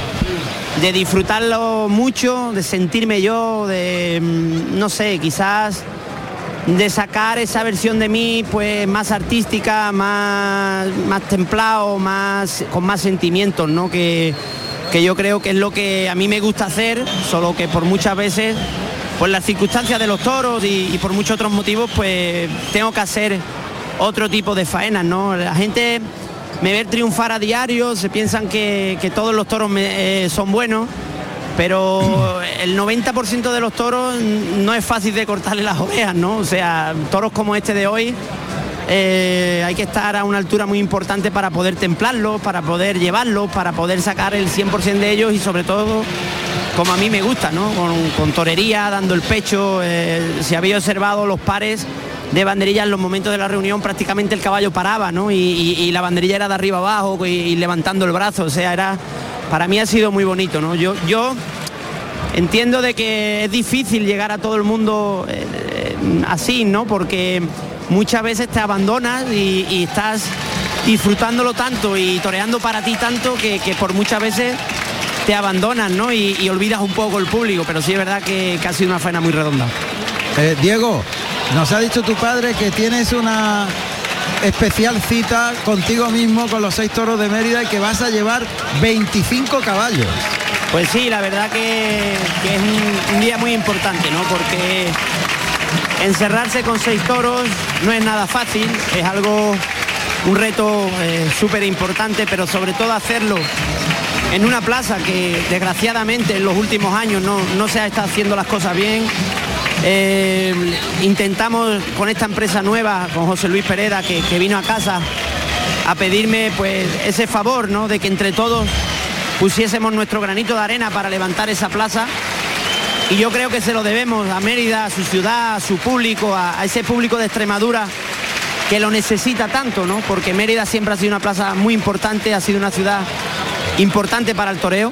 de disfrutarlo mucho, de sentirme yo, de, mm, no sé, quizás de sacar esa versión de mí pues más artística, más, más templado, más, con más sentimientos, ¿no? Que, que yo creo que es lo que a mí me gusta hacer, solo que por muchas veces, por las circunstancias de los toros y, y por muchos otros motivos, pues tengo que hacer otro tipo de faenas, ¿no? La gente me ve triunfar a diario, se piensan que, que todos los toros me- eh, son buenos, pero el 90% de los toros no es fácil de cortarle las orejas, ¿no? O sea, toros como este de hoy eh, hay que estar a una altura muy importante para poder templarlos, para poder llevarlos, para poder sacar el 100% de ellos y sobre todo como a mí me gusta, ¿no? Con, con torería, dando el pecho, eh, si había observado los pares de banderilla en los momentos de la reunión prácticamente el caballo paraba, ¿no? Y, y- la banderilla era de arriba abajo y, levantando el brazo, o sea, era para mí ha sido muy bonito, ¿no? Yo, yo entiendo de que es difícil llegar a todo el mundo eh, así, ¿no? Porque muchas veces te abandonas y, estás disfrutándolo tanto y toreando para ti tanto que, que por muchas veces te abandonas, ¿no? Y, y olvidas un poco el público, pero sí es verdad que, que ha sido una faena muy redonda. Eh, Diego, nos ha dicho tu padre que tienes una especial cita contigo mismo con los seis toros de Mérida y que vas a llevar 25 caballos. Pues sí, la verdad que, que es un, día muy importante, ¿no? Porque encerrarse con seis toros no es nada fácil, es algo, un reto eh, súper importante, pero sobre todo hacerlo en una plaza que desgraciadamente en los últimos años no, no se ha estado haciendo las cosas bien. Eh, intentamos con esta empresa nueva, con José Luis Pereda, que, vino a casa a pedirme pues ese favor, ¿no? De que entre todos pusiésemos nuestro granito de arena para levantar esa plaza. Y yo creo que se lo debemos a Mérida, a su ciudad, a su público, a, a ese público de Extremadura que lo necesita tanto, ¿no? Porque Mérida siempre ha sido una plaza muy importante, ha sido una ciudad importante para el toreo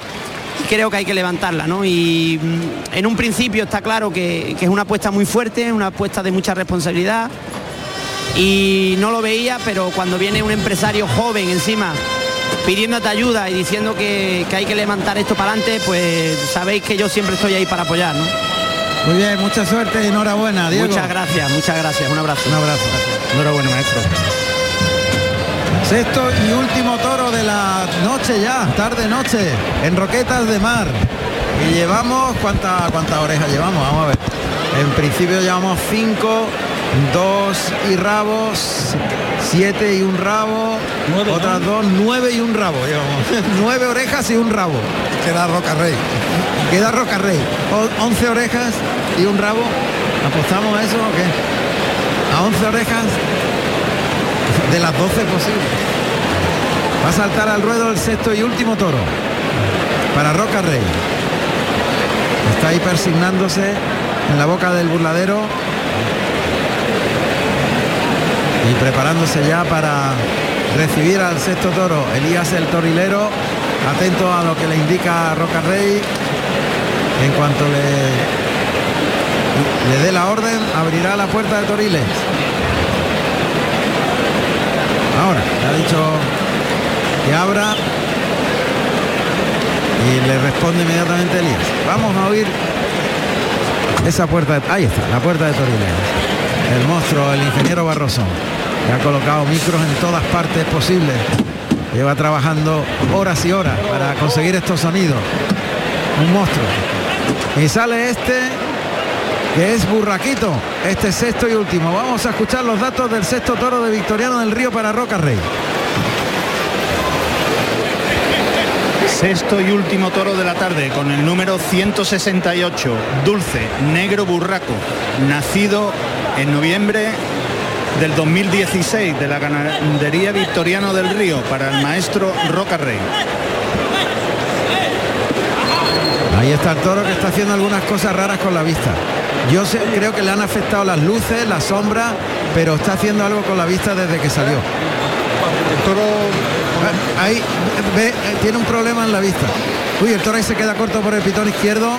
creo que hay que levantarla, ¿no? Y mm, en un principio está claro que, que es una apuesta muy fuerte, una apuesta de mucha responsabilidad y no lo veía, pero cuando viene un empresario joven encima pidiéndote ayuda y diciendo que, que hay que levantar esto para adelante, pues sabéis que yo siempre estoy ahí para apoyar, ¿no? Muy bien, mucha suerte y enhorabuena, Diego. Muchas gracias, muchas gracias. Un abrazo. Un abrazo. Enhorabuena, maestro. Sexto y último toro de la noche ya, tarde noche, en Roquetas de Mar. Y llevamos, ¿cuántas cuántas orejas llevamos? Vamos a ver. En principio llevamos cinco, dos y rabos, siete y un rabo, otras dos, nueve y un rabo llevamos. nueve orejas y un rabo. Queda Roca Rey. Queda Roca Rey. O- once orejas y un rabo. ¿Apostamos a eso o qué? A once orejas de las 12 posibles. Va a saltar al ruedo el sexto y último toro para Roca Rey. Está ahí persignándose en la boca del burladero y preparándose ya para recibir al sexto toro. Elías el torilero, atento a lo que le indica Roca Rey. En cuanto le, le dé la orden, abrirá la puerta de Toriles. Ahora, ha dicho que abra y le responde inmediatamente Elías. Vamos a oír esa puerta. de- ahí está, la puerta de Toriles. El monstruo, el ingeniero Barroso, que ha colocado micros en todas partes posibles. Lleva trabajando horas y horas para conseguir estos sonidos. Un monstruo. Y sale este que es Burraquito, este sexto y último. Vamos a escuchar los datos del sexto toro de Victoriano del Río para Roca Rey. Sexto y último toro de la tarde con el número 168, Dulce, Negro Burraco, nacido en noviembre del 2016 de la ganadería Victoriano del Río para el maestro Roca Rey. Ahí está el toro que está haciendo algunas cosas raras con la vista. Yo creo que le han afectado las luces, la sombra, pero está haciendo algo con la vista desde que salió. El toro ve, eh, tiene un problema en la vista. Uy, el toro ahí se queda corto por el pitón izquierdo.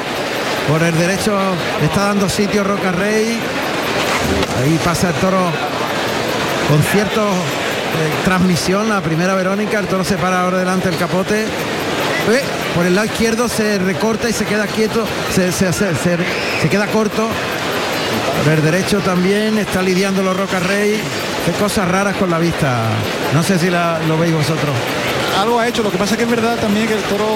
Por el derecho le está dando sitio Roca Rey. Ahí pasa el toro con cierto eh, transmisión. La primera Verónica, el toro se para ahora delante el capote. Eh, por el lado izquierdo se recorta y se queda quieto, se, se, se- se- se queda corto. Por el derecho también está lidiando los Roca Rey. Qué cosas raras con la vista. No sé si la- lo veis vosotros. algo ha hecho, lo que pasa que es verdad también que el toro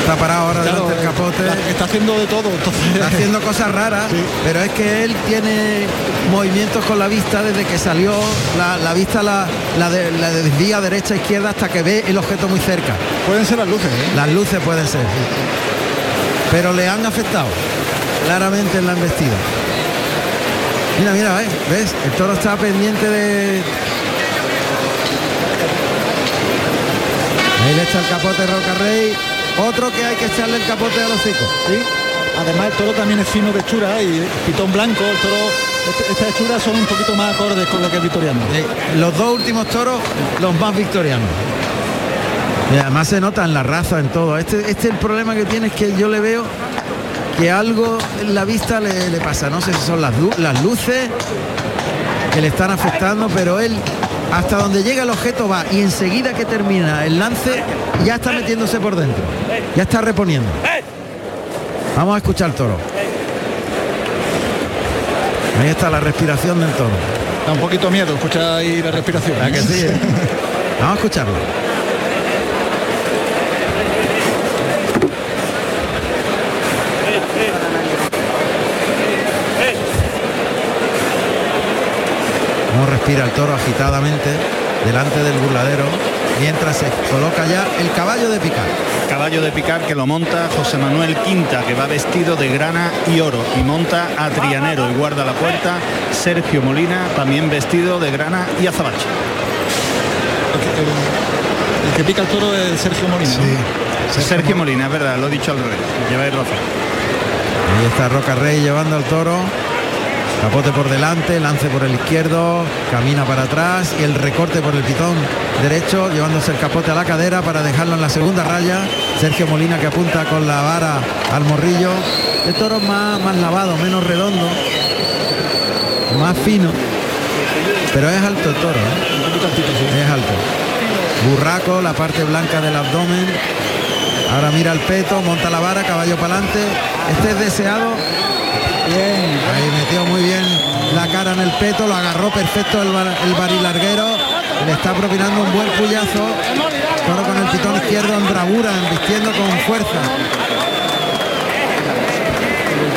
Está parado ahora Claro, delante del capote. la- está haciendo de todo, entonces Está haciendo cosas raras, pero es que él tiene movimientos con la vista desde que salió, la, la vista la, la, de- la desvía derecha izquierda hasta que ve el objeto muy cerca. pueden ser las luces, ¿eh? Las luces pueden ser, sí. Pero le han afectado claramente en la embestida. Mira, mira, ¿ves? ¿ves? El toro está pendiente de... Ahí le echa el capote Roca Rey. Otro que hay que echarle el capote a los hocico. Sí. Además el toro también es fino de hechura y pitón blanco, el toro, este- estas hechuras son un poquito más acordes con lo que es victoriano. Los dos últimos toros, los más victorianos. Y además se nota en la raza, en todo. Este, este el problema que tiene es que yo le veo que algo en la vista le, le pasa. No sé si son las, las luces que le están afectando, pero él hasta donde llega el objeto va y enseguida que termina el lance ya está metiéndose por dentro. Ya está reponiendo. Vamos a escuchar el toro. Ahí está la respiración del toro. Da un poquito miedo, escucha ahí la respiración. ¿Verdad que sí, eh? Vamos a escucharlo. Cómo respira el toro agitadamente delante del burladero mientras se coloca ya el caballo de picar. Caballo de picar que lo monta José Manuel Quinta, que va vestido de grana y oro, y monta a Trianero y guarda la puerta Sergio Molina, también vestido de grana y azabache. El, el que pica el toro es Sergio Molina. ¿no? Sergio Molina, es verdad, lo he dicho al revés, lleváis razón. Ahí está Roca Rey llevando al toro. Capote por delante, lance por el izquierdo, camina para atrás y el recorte por el pitón derecho, llevándose el capote a la cadera para dejarlo en la segunda raya. Sergio Molina que apunta con la vara al morrillo. El toro más, más lavado, menos redondo, más fino. Pero es alto el toro, ¿eh? es alto. Burraco, la parte blanca del abdomen, Ahora mira el peto, monta la vara, caballo para adelante. Este es deseado. Bien. Ahí metió muy bien la cara en el peto, lo agarró perfecto el, bar- el barilarguero. Le está propinando un buen puyazo. Toro con el pitón izquierdo en bravura, embistiendo con fuerza.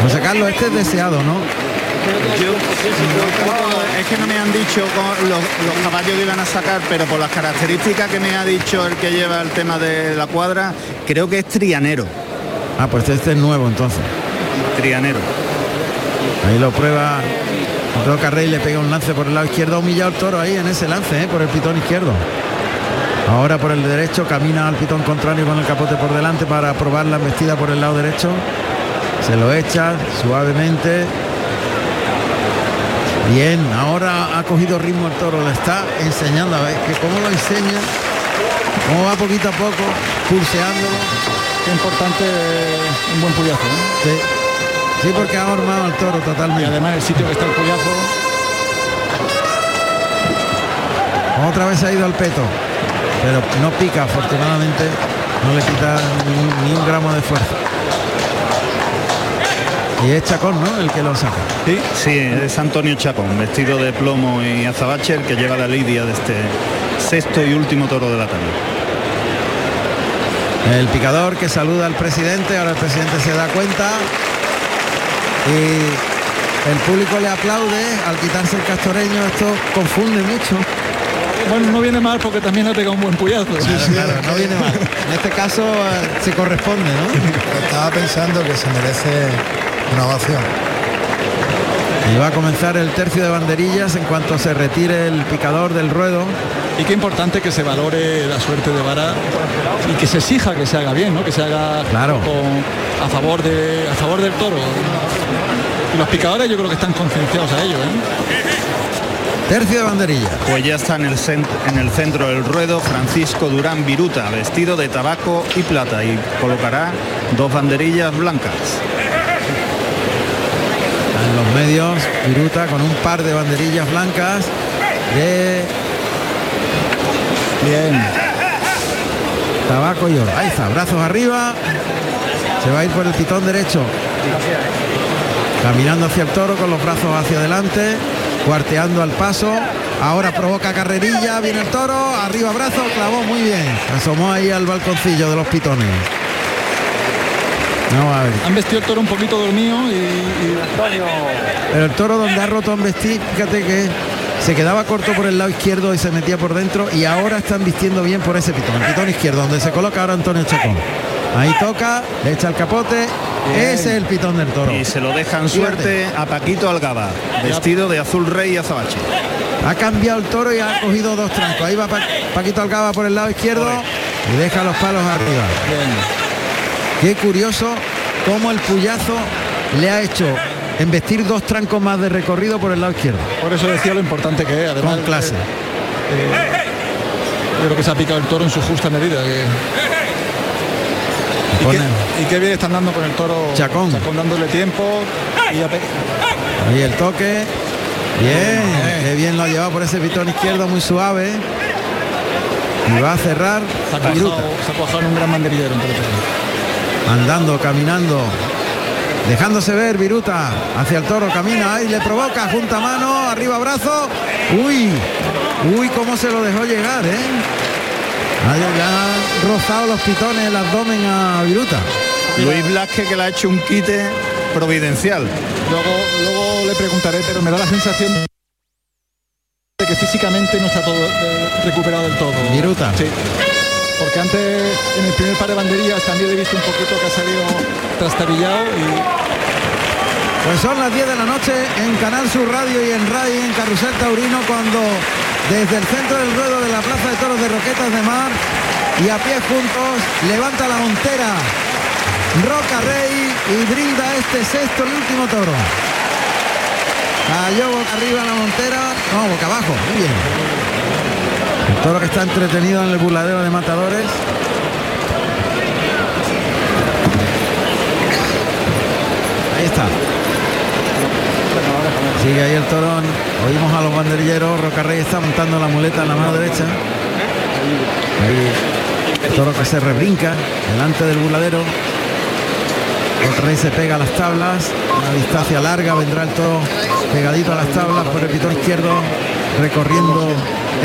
José Carlos, este es deseado, ¿no? Yo no- es que no me han dicho los, los caballos que iban a sacar, pero por las características que me ha dicho el que lleva el tema de la cuadra, creo que es trianero. Ah, pues este es nuevo entonces. Trianero. Ahí lo prueba Roca Rey, le pega un lance por el lado izquierdo, ha humillado el toro ahí en ese lance, ¿eh? por el pitón izquierdo. Ahora por el derecho, camina al pitón contrario con el capote por delante para probar la embestida por el lado derecho. Se lo echa suavemente. Bien, ahora ha cogido ritmo el toro, le está enseñando a ver que cómo lo enseña, cómo va poquito a poco, pulseándolo. Qué importante un buen puyazo. ¿eh? Sí. Sí, porque ha armado el toro totalmente. Y además el sitio que está el puyazo. Otra vez ha ido al peto, pero no pica, afortunadamente, no le quita ni, ni un gramo de fuerza. Y es Chacón, ¿no? El que lo saca. Sí, sí, es Antonio Chacón, vestido de plomo y azabache, el que lleva la lidia de este sexto y último toro de la tarde. El picador que saluda al presidente, ahora el presidente se da cuenta y el público le aplaude al quitarse el castoreño, esto confunde mucho. Bueno, no viene mal porque también ha pegado un buen puyazo. Claro, no viene mal. En este caso eh, se corresponde, ¿no? Estaba pensando que se merece una ovación. Y va a comenzar el tercio de banderillas en cuanto se retire el picador del ruedo. Y qué importante que se valore la suerte de Vara y que se exija que se haga bien, ¿no? Que se haga Claro. con- a favor de a favor del toro. Y los picadores yo creo que están concienciados a ello, ¿eh? Tercio de banderillas. Pues ya está en el, en el centro del ruedo Francisco Durán Viruta, vestido de tabaco y plata, y colocará dos banderillas blancas. En los medios, Viruta con un par de banderillas blancas de Bien. tabaco y oro. Ahí está, brazos arriba. Se va a ir por el pitón derecho. Caminando hacia el toro con los brazos hacia adelante, cuarteando al paso. Ahora provoca carrerilla, viene el toro, arriba brazo, clavó muy bien. Asomó ahí al balconcillo de los pitones. No a ver. Han vestido el toro un poquito dormido y, y- Pero el toro donde ha roto en vestir, fíjate que se quedaba corto por el lado izquierdo y se metía por dentro y ahora están vistiendo bien por ese pitón, el pitón izquierdo, donde se coloca ahora Antonio Chacón. Ahí toca, le echa el capote, ese es el pitón del toro. Y se lo dejan suerte a Paquito Algaba, vestido de azul rey y azabache. Ha cambiado el toro y ha cogido dos trancos. Ahí va Pa- Paquito Alcaba por el lado izquierdo y deja los palos arriba. Qué curioso cómo el puyazo le ha hecho embestir dos trancos más de recorrido por el lado izquierdo. por eso decía lo importante que es. Además, Con clase. eh, yo creo que se ha picado el toro en su justa medida. que- y, qué, y qué bien están dando con el toro. Chacón. dándole tiempo. Y a pe- Ahí el toque. Bien, qué bien lo ha llevado por ese pitón izquierdo muy suave. Y va a cerrar se, ha cuajado, se ha cuajado en un gran banderillero. andando, caminando, dejándose ver Viruta hacia el toro, camina ahí, le provoca, junta mano, arriba brazo, uy, uy, cómo se lo dejó llegar, ¿eh? Ahí Le han rozado los pitones el abdomen a Viruta. Luis Blasque que le ha hecho un quite providencial. Luego, luego le preguntaré, pero me da la sensación de que físicamente no está todo eh, recuperado del todo. Viruta. Sí. Porque antes en el primer par de banderillas también he visto un poquito que ha salido trastabillado y Pues son las 10 de la noche en Canal Sur Radio y en RAI en Carrusel Taurino cuando desde el centro del ruedo de la Plaza de Toros de Roquetas de Mar y a pie juntos levanta la montera Roca Rey y brinda este sexto y último toro. Cayó boca arriba la montera, no, boca abajo, muy bien. El toro que está entretenido en el burladero de matadores. Ahí está. Sigue ahí el torón. Oímos a los banderilleros. Rocarrey está montando la muleta en la mano derecha. Ahí Toro que se rebrinca delante del burladero. Vez se pega a las tablas, a distancia larga vendrá el toro pegadito a las tablas por el pitón izquierdo, recorriendo